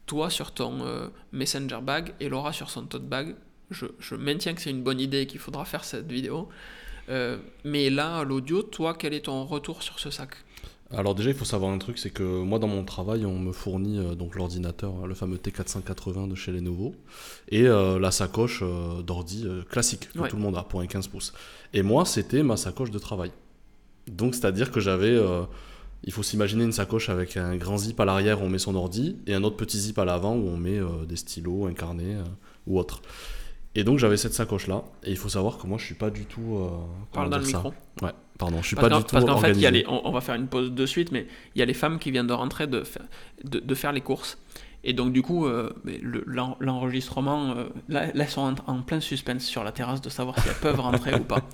[SPEAKER 1] toi sur ton euh, Messenger Bag et Laura sur son Tote Bag. Je, je maintiens que c'est une bonne idée et qu'il faudra faire cette vidéo. Euh, mais là, l'audio, toi, quel est ton retour sur ce sac?
[SPEAKER 2] Alors déjà, il faut savoir un truc, c'est que moi, dans mon travail, on me fournit euh, donc l'ordinateur, hein, le fameux T480 de chez Lenovo, et euh, la sacoche euh, d'ordi classique que
[SPEAKER 1] Ouais.
[SPEAKER 2] tout le monde a pour un 15 pouces. Et moi, c'était ma sacoche de travail. Donc, c'est-à-dire que j'avais, il faut s'imaginer une sacoche avec un grand zip à l'arrière où on met son ordi, et un autre petit zip à l'avant où on met euh, des stylos, un carnet euh, ou autre. Et donc, j'avais cette sacoche-là, et il faut savoir que moi, je suis pas du tout... euh,
[SPEAKER 1] Parle dans le micro.
[SPEAKER 2] Ouais, pardon, je suis
[SPEAKER 1] Parce
[SPEAKER 2] pas du tout
[SPEAKER 1] parce qu'en fait, y a les- on, on va faire une pause de suite, mais il y a les femmes qui viennent de rentrer de, fa- de, de faire les courses. Et donc, du coup, euh, le- l'enregistrement, euh, là, là, elles sont en, en plein suspense sur la terrasse de savoir si elles peuvent rentrer ou pas.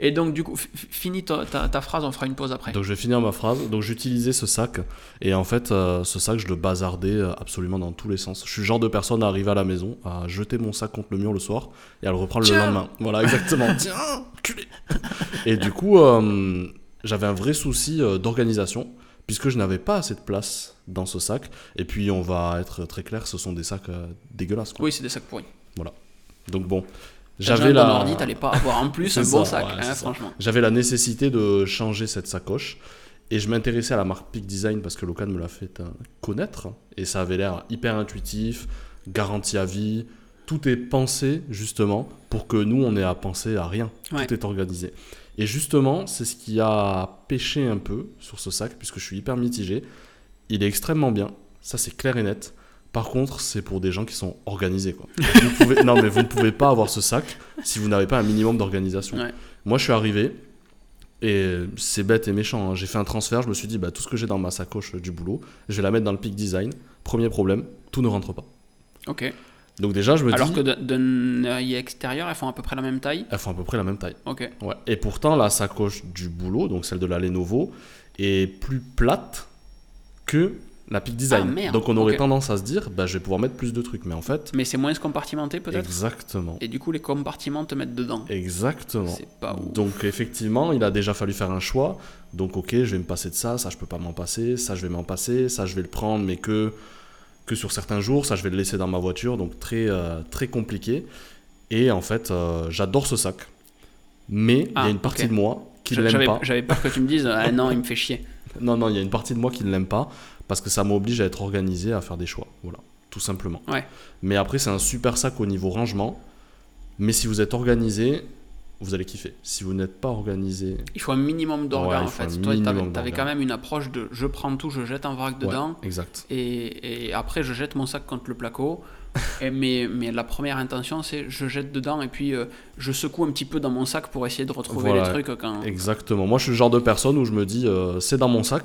[SPEAKER 1] Et donc, du coup, finis ta, ta- ta phrase, on fera une pause après.
[SPEAKER 2] Donc je vais finir ma phrase. Donc j'utilisais ce sac et en fait euh, ce sac je le bazardais euh, absolument dans tous les sens. Je suis le genre de personne à arriver à la maison, à jeter mon sac contre le mur le soir et à le reprendre
[SPEAKER 1] Tiens
[SPEAKER 2] le lendemain. Voilà exactement. Tiens, culé. Et du coup euh, j'avais un vrai souci d'organisation puisque je n'avais pas assez de place dans ce sac. Et puis on va être très clair, ce sont des sacs euh, dégueulasses. quoi.
[SPEAKER 1] Oui, c'est des sacs pourris.
[SPEAKER 2] Donc bon,
[SPEAKER 1] J'avais la...
[SPEAKER 2] la...
[SPEAKER 1] ordi, t'allais pas avoir en plus
[SPEAKER 2] C'est
[SPEAKER 1] un beau
[SPEAKER 2] ça,
[SPEAKER 1] sac,
[SPEAKER 2] ouais,
[SPEAKER 1] hein, franchement.
[SPEAKER 2] J'avais la nécessité de changer cette sacoche et je m'intéressais à la marque Peak Design parce que Locan me l'a fait euh, connaître et ça avait l'air hyper intuitif, garantie à vie. Tout est pensé justement pour que nous on ait à penser à rien.
[SPEAKER 1] Ouais.
[SPEAKER 2] Tout est organisé. Et justement, c'est ce qui a pêché un peu sur ce sac puisque je suis hyper mitigé. Il est extrêmement bien, ça c'est clair et net. Par contre, c'est pour des gens qui sont organisés. Quoi. Vous pouvez... non, mais vous ne pouvez pas avoir ce sac si vous n'avez pas un minimum d'organisation.
[SPEAKER 1] Ouais.
[SPEAKER 2] Moi, je suis arrivé Et c'est bête et méchant. hein. J'ai fait un transfert, je me suis dit, bah, tout ce que j'ai dans ma sacoche du boulot, je vais la mettre dans le Peak Design. Premier problème, tout ne rentre pas.
[SPEAKER 1] Ok.
[SPEAKER 2] Donc déjà, je me
[SPEAKER 1] Alors
[SPEAKER 2] dis,
[SPEAKER 1] que d'un- d'un œil extérieur, elles font à peu près la même taille?
[SPEAKER 2] elles font à peu près la même taille.
[SPEAKER 1] Ok.
[SPEAKER 2] Ouais. Et pourtant, la sacoche du boulot, donc celle de la Lenovo, est plus plate que la Peak Design.
[SPEAKER 1] Ah,
[SPEAKER 2] donc on aurait tendance à se dire, bah, je vais pouvoir mettre plus de trucs. Mais en fait,
[SPEAKER 1] Mais c'est moins compartimenté peut-être?
[SPEAKER 2] Exactement.
[SPEAKER 1] Et du coup, les compartiments te mettent dedans.
[SPEAKER 2] Exactement.
[SPEAKER 1] C'est pas ouf.
[SPEAKER 2] Donc effectivement, il a déjà fallu faire un choix. Donc ok, je vais me passer de ça, ça je peux pas m'en passer, ça je vais m'en passer, ça je vais le prendre, mais que que sur certains jours, ça je vais le laisser dans ma voiture, donc très euh, très compliqué. Et en fait, euh, j'adore ce sac, mais il y
[SPEAKER 1] Ah,
[SPEAKER 2] a une partie de moi qui ne l'aime pas.
[SPEAKER 1] j'avais peur que tu me dises Ah non, il me fait chier.
[SPEAKER 2] Non non, il y a une partie de moi qui ne l'aime pas parce que ça m'oblige à être organisé, à faire des choix, voilà, tout simplement.
[SPEAKER 1] Ouais.
[SPEAKER 2] Mais après, c'est un super sac au niveau rangement. Mais si vous êtes organisé, vous allez kiffer. Si vous n'êtes pas organisé,
[SPEAKER 1] Il faut un minimum
[SPEAKER 2] Ouais, il
[SPEAKER 1] en fait.
[SPEAKER 2] un
[SPEAKER 1] Toi, t'avais
[SPEAKER 2] d'orgas.
[SPEAKER 1] quand même une approche de je prends tout, je jette en vrac
[SPEAKER 2] ouais,
[SPEAKER 1] dedans.
[SPEAKER 2] exact.
[SPEAKER 1] Et, et après, je jette mon sac contre le placo. Et mais, mais la première intention, c'est je jette dedans et puis euh, je secoue un petit peu dans mon sac pour essayer de retrouver
[SPEAKER 2] Voilà.
[SPEAKER 1] les trucs quand.
[SPEAKER 2] Exactement. Moi, je suis le genre de personne où je me dis, euh, c'est dans mon sac,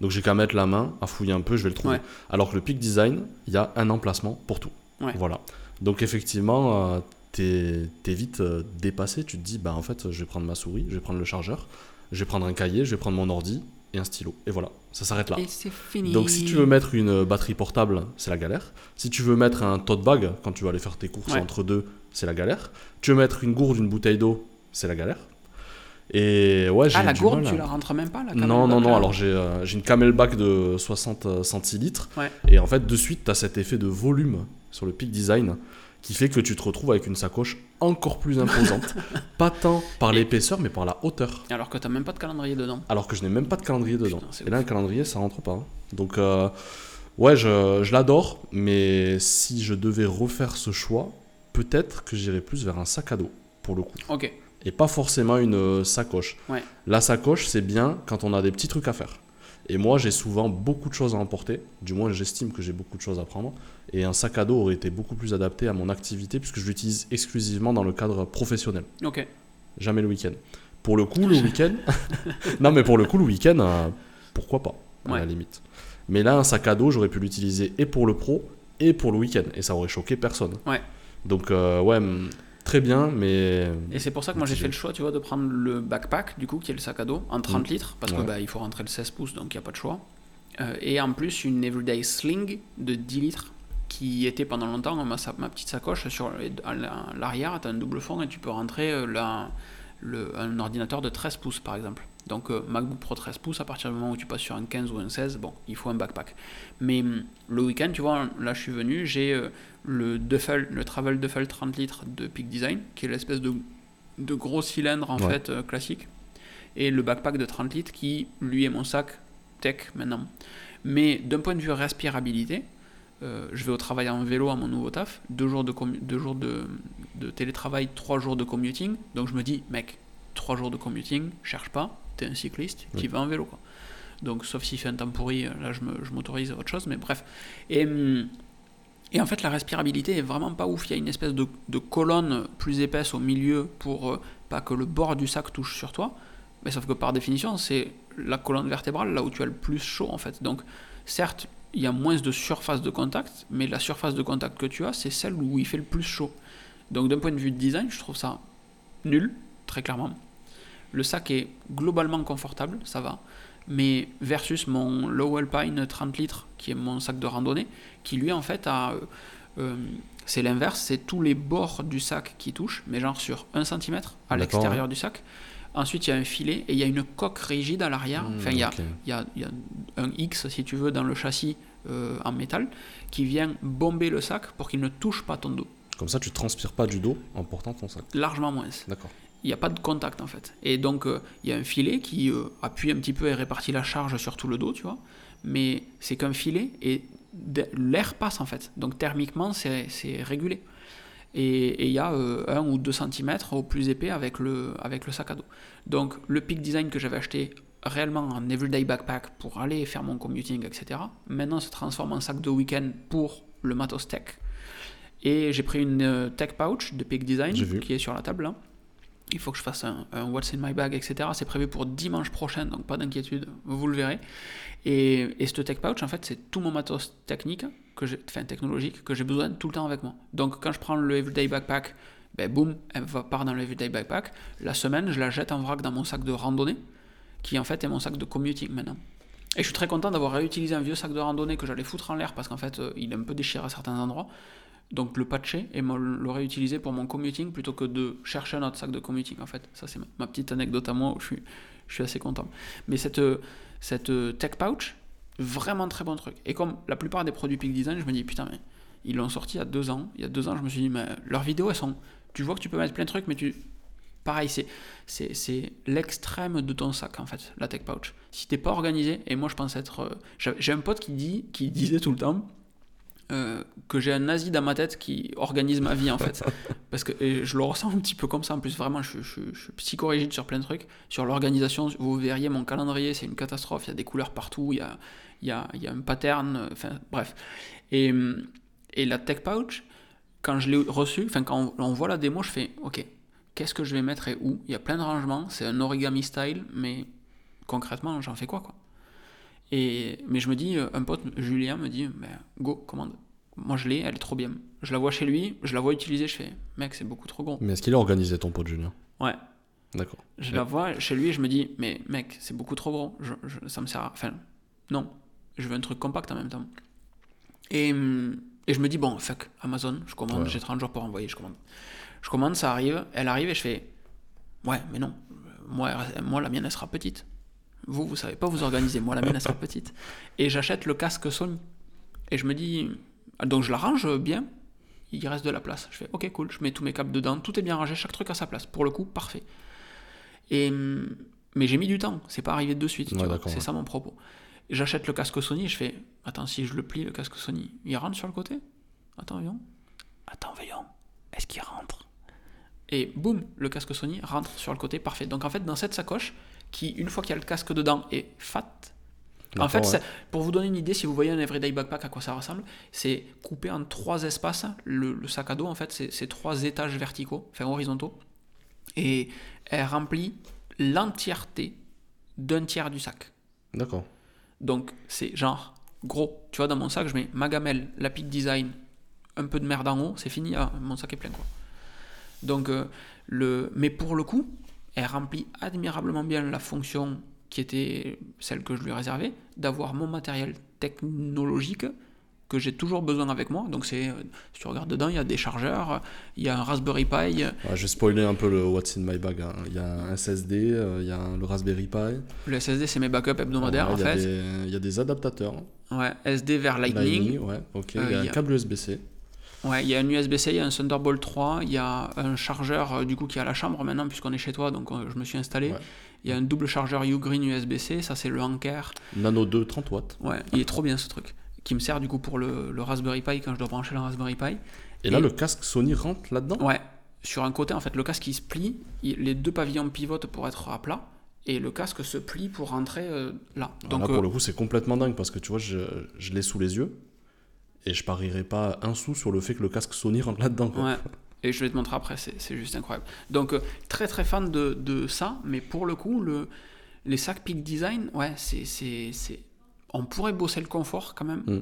[SPEAKER 2] donc j'ai qu'à mettre la main, à fouiller un peu, je vais le trouver.
[SPEAKER 1] Ouais.
[SPEAKER 2] Alors que le Peak Design, il y a un emplacement pour tout.
[SPEAKER 1] Ouais.
[SPEAKER 2] Voilà. Donc effectivement, euh, t'es t'es vite euh, dépassé. Tu te dis, bah en fait, je vais prendre ma souris, je vais prendre le chargeur, je vais prendre un cahier, je vais prendre mon ordi et un stylo. Et voilà, ça s'arrête là.
[SPEAKER 1] Et c'est fini.
[SPEAKER 2] Donc si tu veux mettre une batterie portable, c'est la galère. Si tu veux mettre un tote bag quand tu vas aller faire tes courses
[SPEAKER 1] Ouais.
[SPEAKER 2] entre deux, c'est la galère. Tu veux mettre une gourde, une bouteille d'eau, c'est la galère. Et ouais, j'ai
[SPEAKER 1] Ah, la gourde,
[SPEAKER 2] mal
[SPEAKER 1] tu la rentres même pas la
[SPEAKER 2] Non, non, non.
[SPEAKER 1] là
[SPEAKER 2] Alors j'ai euh, une camelback de 60 centilitres.
[SPEAKER 1] Ouais.
[SPEAKER 2] Et en fait, de suite, tu as cet effet de volume sur le Peak Design qui fait que tu te retrouves avec une sacoche encore plus imposante. pas tant par
[SPEAKER 1] Et-
[SPEAKER 2] l'épaisseur, mais par la hauteur.
[SPEAKER 1] Alors que t'as même pas de calendrier dedans.
[SPEAKER 2] Alors que je n'ai même pas de calendrier dedans.
[SPEAKER 1] Putain,
[SPEAKER 2] Et là, un calendrier, ça rentre pas. hein. Donc, euh, ouais, je, je l'adore, mais si je devais refaire ce choix, peut-être que j'irais plus vers un sac à dos, pour le coup.
[SPEAKER 1] Ok.
[SPEAKER 2] Et pas forcément une euh, sacoche.
[SPEAKER 1] Ouais.
[SPEAKER 2] La sacoche, c'est bien quand on a des petits trucs à faire. Et moi, j'ai souvent beaucoup de choses à emporter. Du moins, j'estime que j'ai beaucoup de choses à prendre. Et un sac à dos aurait été beaucoup plus adapté à mon activité, puisque je l'utilise exclusivement dans le cadre professionnel
[SPEAKER 1] Ok.
[SPEAKER 2] jamais le week-end. Pour le coup, le week-end. non, mais pour le coup, le week-end, euh, pourquoi pas, à
[SPEAKER 1] Ouais.
[SPEAKER 2] la limite. Mais là, un sac à dos, j'aurais pu l'utiliser et pour le pro et pour le week-end. Et ça aurait choqué personne.
[SPEAKER 1] Ouais.
[SPEAKER 2] Donc, euh, ouais, très bien, mais.
[SPEAKER 1] Et c'est pour ça que moi j'ai fait le choix, tu vois, de prendre le backpack, du coup, qui est le sac à dos, en 30
[SPEAKER 2] Mm.
[SPEAKER 1] litres, parce que
[SPEAKER 2] Ouais.
[SPEAKER 1] bah, il faut rentrer le 16 pouces, donc il n'y a pas de choix. Euh, et en plus, une Everyday Sling de 10 litres, qui était pendant longtemps ma, petite sacoche. Sur l'arrière, tu as un double fond et tu peux rentrer euh, la- le, un ordinateur de 13 pouces, par exemple. Donc euh, MacBook Pro 13 pouces, à partir du moment où tu passes sur un 15 ou un 16, bon, il faut un backpack. Mais hum, le week-end, tu vois, là je suis venu, j'ai euh, le Duffel, le Travel Duffel 30 litres de Peak Design, qui est l'espèce de, de gros cylindre en
[SPEAKER 2] Ouais.
[SPEAKER 1] fait euh, classique, et le backpack de 30 litres qui, lui, est mon sac tech maintenant. Mais d'un point de vue respirabilité, euh, je vais au travail en vélo à mon nouveau taf, deux jours de, deux jours de, de télétravail, trois jours de commuting, donc je me dis, mec, trois jours de commuting, cherche pas, t'es un cycliste,
[SPEAKER 2] Oui.
[SPEAKER 1] tu vas en vélo quoi. Donc sauf s'il fait un temps pourri, euh, là je m'autorise à autre chose, mais bref. Et, hum, et en fait la respirabilité est vraiment pas ouf, il y a une espèce de, colonne plus épaisse au milieu pour euh, pas que le bord du sac touche sur toi, mais sauf que par définition c'est la colonne vertébrale là où tu as le plus chaud en fait. Donc certes il y a moins de surface de contact, mais la surface de contact que tu as c'est celle où il fait le plus chaud. Donc d'un point de vue de design je trouve ça nul, très clairement. Le sac est globalement confortable, ça va. Mais versus mon Low Alpine 30 litres, qui est mon sac de randonnée, qui lui en fait a. euh, euh, c'est l'inverse, c'est tous les bords du sac qui touchent, mais genre sur 1 cm à l'extérieur du sac. Ensuite, il y a un filet et il y a une coque rigide à l'arrière.
[SPEAKER 2] Mmh,
[SPEAKER 1] enfin, il y, a,
[SPEAKER 2] ok.
[SPEAKER 1] il, y a, il y a un X, si tu veux, dans le châssis euh, en métal, qui vient bomber le sac pour qu'il ne touche pas ton dos.
[SPEAKER 2] Comme ça, tu transpires pas du dos en portant ton sac.
[SPEAKER 1] Largement moins.
[SPEAKER 2] D'accord.
[SPEAKER 1] Il n'y a pas de contact en fait. Et donc euh, il y a un filet qui euh, appuie un petit peu et répartit la charge sur tout le dos, tu vois. Mais c'est qu'un filet et l'air passe en fait. Donc thermiquement c'est régulé. Et il y a euh, 1 ou 2 cm au plus épais avec le, avec le sac à dos. Donc le Peak Design que j'avais acheté réellement en everyday backpack pour aller faire mon commuting, etc. Maintenant se transforme en sac de week-end pour le matos tech. Et j'ai pris une euh, tech pouch de Peak Design qui est sur la table là Il faut que je fasse un, What's in my bag, etc. C'est prévu pour dimanche prochain, donc pas d'inquiétude, vous le verrez. Et, et ce tech pouch, en fait, c'est tout mon matos technique, que enfin technologique, que j'ai besoin tout le temps avec moi. Donc quand je prends le Everyday Backpack, ben boum, elle va part dans le Everyday Backpack. La semaine, je la jette en vrac dans mon sac de randonnée, qui en fait est mon sac de commuting maintenant. Et je suis très content d'avoir réutilisé un vieux sac de randonnée que j'allais foutre en l'air parce qu'en fait euh, il est un peu déchiré à certains endroits. Donc le patcher et le réutiliser pour mon commuting plutôt que de chercher un autre sac de commuting en fait. Ça c'est ma, petite anecdote à moi où je suis, je suis assez content. Mais cette, cette tech pouch, vraiment très bon truc. Et comme la plupart des produits Peak Design, je me dis putain mais ils l'ont sorti il y a deux ans. Il y a deux ans je me suis dit mais leurs vidéos elles sont... Tu vois que tu peux mettre plein de trucs mais tu pareil, c'est l'extrême de ton sac, en fait, la tech pouch. Si t'es pas organisé, et moi je pense être. Euh, j'ai un pote qui, dit, qui disait tout le temps euh, que j'ai un nazi dans ma tête qui organise ma vie, en fait. Parce que je le ressens un petit peu comme ça. En plus, vraiment, je, je, je suis psychorigide sur plein de trucs. Sur l'organisation, vous verriez mon calendrier, c'est une catastrophe. Il y a des couleurs partout, il y a, il y a, il y a un pattern, enfin, bref. Et, et la tech pouch, quand je l'ai reçu, enfin, quand on, on voit la démo, je fais OK qu'est-ce que je vais mettre et où? Il y a plein de rangements, c'est un origami style, mais concrètement, j'en fais quoi, quoi? Et, Mais je me dis, euh, un pote, Julien, me dit, ben, go, commande. Moi, je l'ai, elle est trop bien. Je la vois chez lui, je la vois utiliser, je fais, mec, c'est beaucoup trop gros.
[SPEAKER 2] Mais est-ce qu'il a organisé ton pote Julien?
[SPEAKER 1] Ouais.
[SPEAKER 2] D'accord.
[SPEAKER 1] Je la vois chez lui et je me dis, mais mec, c'est beaucoup trop gros. Je, ça me sert à... Enfin, non. Je veux un truc compact en même temps. Et, et je me dis, bon, fuck, Amazon, je commande, j'ai 30 jours pour envoyer, je commande. Je commande, ça arrive, elle arrive et je fais Ouais, mais non, moi, moi la mienne elle sera petite. Vous, vous savez pas vous organiser, moi la mienne elle sera petite. Et j'achète le casque Sony. Et je me dis Donc je la range bien, il reste de la place. Je fais Ok, cool, je mets tous mes câbles dedans, tout est bien rangé, chaque truc à sa place. Pour le coup, parfait. Et, mais j'ai mis du temps, c'est pas arrivé de suite, c'est ça mon propos. J'achète le casque Sony et je fais Attends, si je le plie, le casque Sony, il rentre sur le côté? Attends, voyons. Attends, voyons. Est-ce qu'il rentre? Et boum, le casque Sony rentre sur le côté parfait. Donc en fait, dans cette sacoche, qui une fois qu'il y a le casque dedans est fat, en fait, pour vous donner une idée, si vous voyez un everyday backpack à quoi ça ressemble, c'est coupé en trois espaces. Le, sac à dos, en fait, c'est trois étages verticaux, enfin horizontaux, et elle remplit l'entièreté d'un tiers du sac.
[SPEAKER 2] D'accord.
[SPEAKER 1] Donc c'est genre gros. Tu vois, dans mon sac, je mets ma gamelle, la Peak Design, un peu de merde en haut, c'est fini, ah, mon sac est plein quoi. Donc, euh, le... Mais pour le coup, elle remplit admirablement bien la fonction qui était celle que je lui réservais, d'avoir mon matériel technologique que j'ai toujours besoin avec moi. Donc c'est, euh, si tu regardes dedans, il y a des chargeurs, il y a un Raspberry Pi.
[SPEAKER 2] je vais spoiler un peu le What's in my bag. Hein. Il y a un SSD, euh, il y a le Raspberry Pi.
[SPEAKER 1] Le SSD, c'est mes backups hebdomadaires en fait.
[SPEAKER 2] il y a des adaptateurs.
[SPEAKER 1] Ouais, SD vers Lightning.
[SPEAKER 2] ouais, ok. il y a un câble USB-C.
[SPEAKER 1] Ouais, il y a un USB-C, il y a un Thunderbolt 3, il y a un chargeur euh, du coup qui est à la chambre maintenant puisqu'on est chez toi, donc euh, je me suis installé. Il y a un double chargeur Ugreen USB-C, ça c'est le Anker.
[SPEAKER 2] Nano 2, 30 watts.
[SPEAKER 1] Ouais, il est trop bien ce truc. Qui me sert du coup pour le, Raspberry Pi quand je dois brancher le Raspberry Pi.
[SPEAKER 2] Et, là, le casque Sony rentre là-dedans?
[SPEAKER 1] Ouais. Sur un côté, en fait, le casque il se plie, les deux pavillons pivotent pour être à plat et le casque se plie pour rentrer euh, là.
[SPEAKER 2] Donc, là, pour le coup, c'est complètement dingue parce que tu vois, je, je l'ai sous les yeux et je parierais pas un sou sur le fait que le casque Sony rentre là-dedans.
[SPEAKER 1] Ouais. Et je vais te montrer après, c'est juste incroyable. Donc, euh, très très fan de, de, ça, mais pour le coup, le, les sacs Peak Design, ouais, c'est. On pourrait bosser le confort quand même. Mm.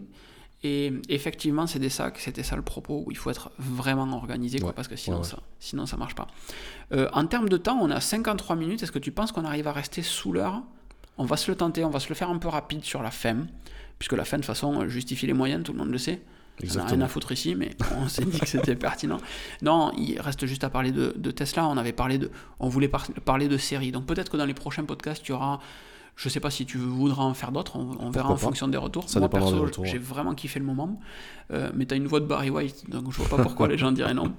[SPEAKER 1] Et effectivement, c'est des sacs, c'était ça le propos, où il faut être vraiment organisé, quoi, parce que sinon, Ça, sinon ça marche pas. Euh, en termes de temps, on a 53 minutes. Est-ce que tu penses qu'on arrive à rester sous l'heure? On va se le tenter, on va se le faire un peu rapide sur la FEM puisque la fin, de façon, justifie les moyens, tout le monde le sait. On n'a rien à foutre ici, mais on s'est dit que c'était pertinent. Non, il reste juste à parler de, Tesla. On avait parlé de, on voulait parler de séries. Donc peut-être que dans les prochains podcasts, tu y aura, je sais pas si tu voudras en faire d'autres. On, verra en fonction des retours.
[SPEAKER 2] Ça Moi perso,
[SPEAKER 1] j'ai vraiment kiffé le moment. Euh, mais tu as une voix de Barry White, donc je vois pas pourquoi les gens diraient non.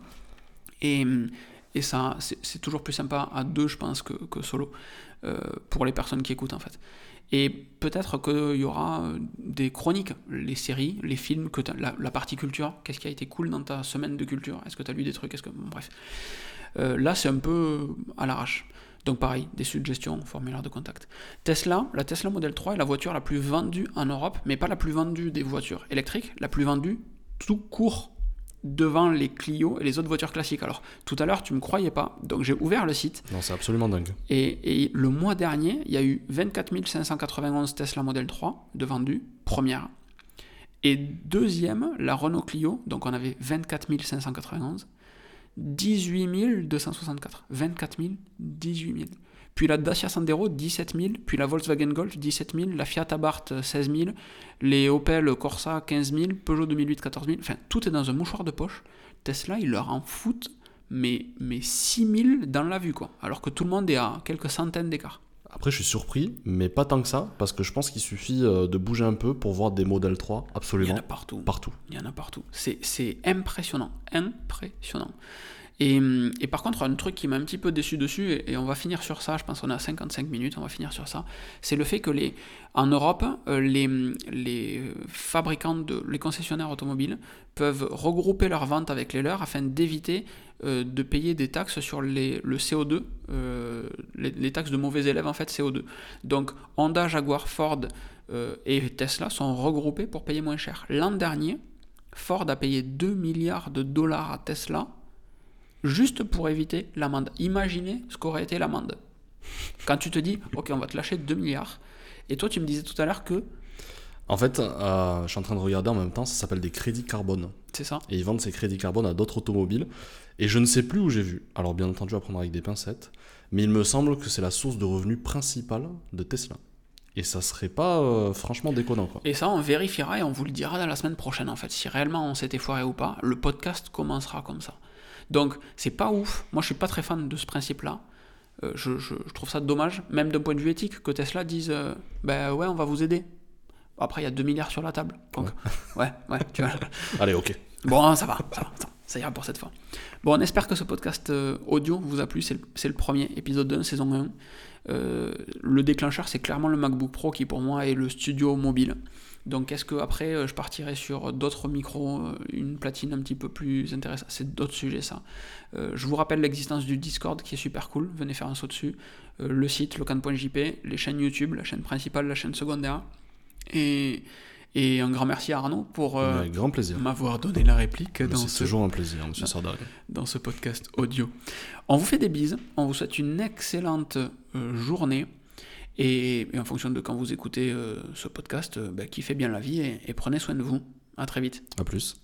[SPEAKER 1] Et, et ça, c'est toujours plus sympa à deux, je pense, que, que solo euh, pour les personnes qui écoutent en fait. Et peut-être qu'il y aura euh, des chroniques, les séries, les films, la, partie culture. Qu'est-ce qui a été cool dans ta semaine de culture? Est-ce que tu as lu des trucs? Bref. Euh, là, c'est un peu à l'arrache. Donc pareil, des suggestions, formulaire de contact. Tesla, la Tesla Model 3 est la voiture la plus vendue en Europe, mais pas la plus vendue des voitures électriques, la plus vendue tout court devant les Clio et les autres voitures classiques. Alors, tout à l'heure, tu me croyais pas, donc j'ai ouvert le site.
[SPEAKER 2] Non, c'est absolument dingue.
[SPEAKER 1] Et, et, le mois dernier, il y a eu 24 591 Tesla Model 3 de vendus, première. Et deuxième, la Renault Clio, donc on avait 24 591, 18 264. 24 000, 18 000. Puis la Dacia Sandero, 17 000. Puis la Volkswagen Golf, 17 000. La Fiat Abarth, 16 000. Les Opel Corsa, 15 000. Peugeot 2008, 14 000. Enfin, tout est dans un mouchoir de poche. Tesla, il leur en fout, mais, mais 6 000 dans la vue, quoi. Alors que tout le monde est à quelques centaines d'écart.
[SPEAKER 2] Après, je suis surpris, mais pas tant que ça, parce que je pense qu'il suffit euh, de bouger un peu pour voir des modèles 3 absolument.
[SPEAKER 1] Il y en a partout.
[SPEAKER 2] Partout.
[SPEAKER 1] Il y en a partout. C'est impressionnant. Impressionnant. Et, et, par contre, un truc qui m'a un petit peu déçu dessus, et, on va finir sur ça, je pense qu'on a 55 minutes, on va finir sur ça, c'est le fait que les, en Europe, euh, les, les fabricants, de, les concessionnaires automobiles peuvent regrouper leurs ventes avec les leurs afin d'éviter euh, de payer des taxes sur les, le CO2, euh, les, les, taxes de mauvais élèves en fait CO2. Donc Honda, Jaguar, Ford et Tesla sont regroupés pour payer moins cher. L'an dernier, Ford a payé 2 milliards de dollars à Tesla juste pour éviter l'amende. Imaginez ce qu'aurait été l'amende. Quand tu te dis, ok, on va te lâcher 2 milliards, et toi tu me disais tout à l'heure que...
[SPEAKER 2] En fait, euh, je suis en train de regarder en même temps, ça s'appelle des crédits carbone.
[SPEAKER 1] C'est ça.
[SPEAKER 2] Et ils vendent ces crédits carbone à d'autres automobiles. Et je ne sais plus où j'ai vu. Alors bien entendu, à prendre avec des pincettes. Mais il me semble que c'est la source de revenus principale de Tesla. Et ça serait pas euh, franchement déconnant. Quoi.
[SPEAKER 1] Et ça, on vérifiera et on vous le dira dans la semaine prochaine, en fait. Si réellement on s'était foiré ou pas, le podcast commencera comme ça. Donc, c'est pas ouf. Moi, je suis pas très fan de ce principe-là. Euh, je, je, je, trouve ça dommage, même d'un point de vue éthique, que Tesla dise euh, Ben ouais, on va vous aider. Après, il y a 2 milliards sur la table. Donc, ouais, ouais, tu vois.
[SPEAKER 2] Allez, ok.
[SPEAKER 1] Bon, ça va, ça va, ça ira pour cette fois. Bon, on espère que ce podcast euh, audio vous a plu. C'est le, le, premier épisode 1, saison 1. Euh, le déclencheur, c'est clairement le MacBook Pro qui, pour moi, est le studio mobile. Donc est-ce que après je partirai sur d'autres micros, une platine un petit peu plus intéressante? C'est d'autres sujets ça. Euh, je vous rappelle l'existence du Discord qui est super cool, venez faire un saut dessus. Euh, le site locan.jp, les chaînes YouTube, la chaîne principale, la chaîne secondaire. Et, et un grand merci à Arnaud pour
[SPEAKER 2] euh, grand plaisir.
[SPEAKER 1] m'avoir donné la réplique dans
[SPEAKER 2] ce, toujours un plaisir, monsieur
[SPEAKER 1] dans ce podcast audio. On vous fait des bises, on vous souhaite une excellente journée. Et, en fonction de quand vous écoutez euh, ce podcast, euh, bah, kiffez bien la vie et, et prenez soin de vous. À très vite.
[SPEAKER 2] À plus.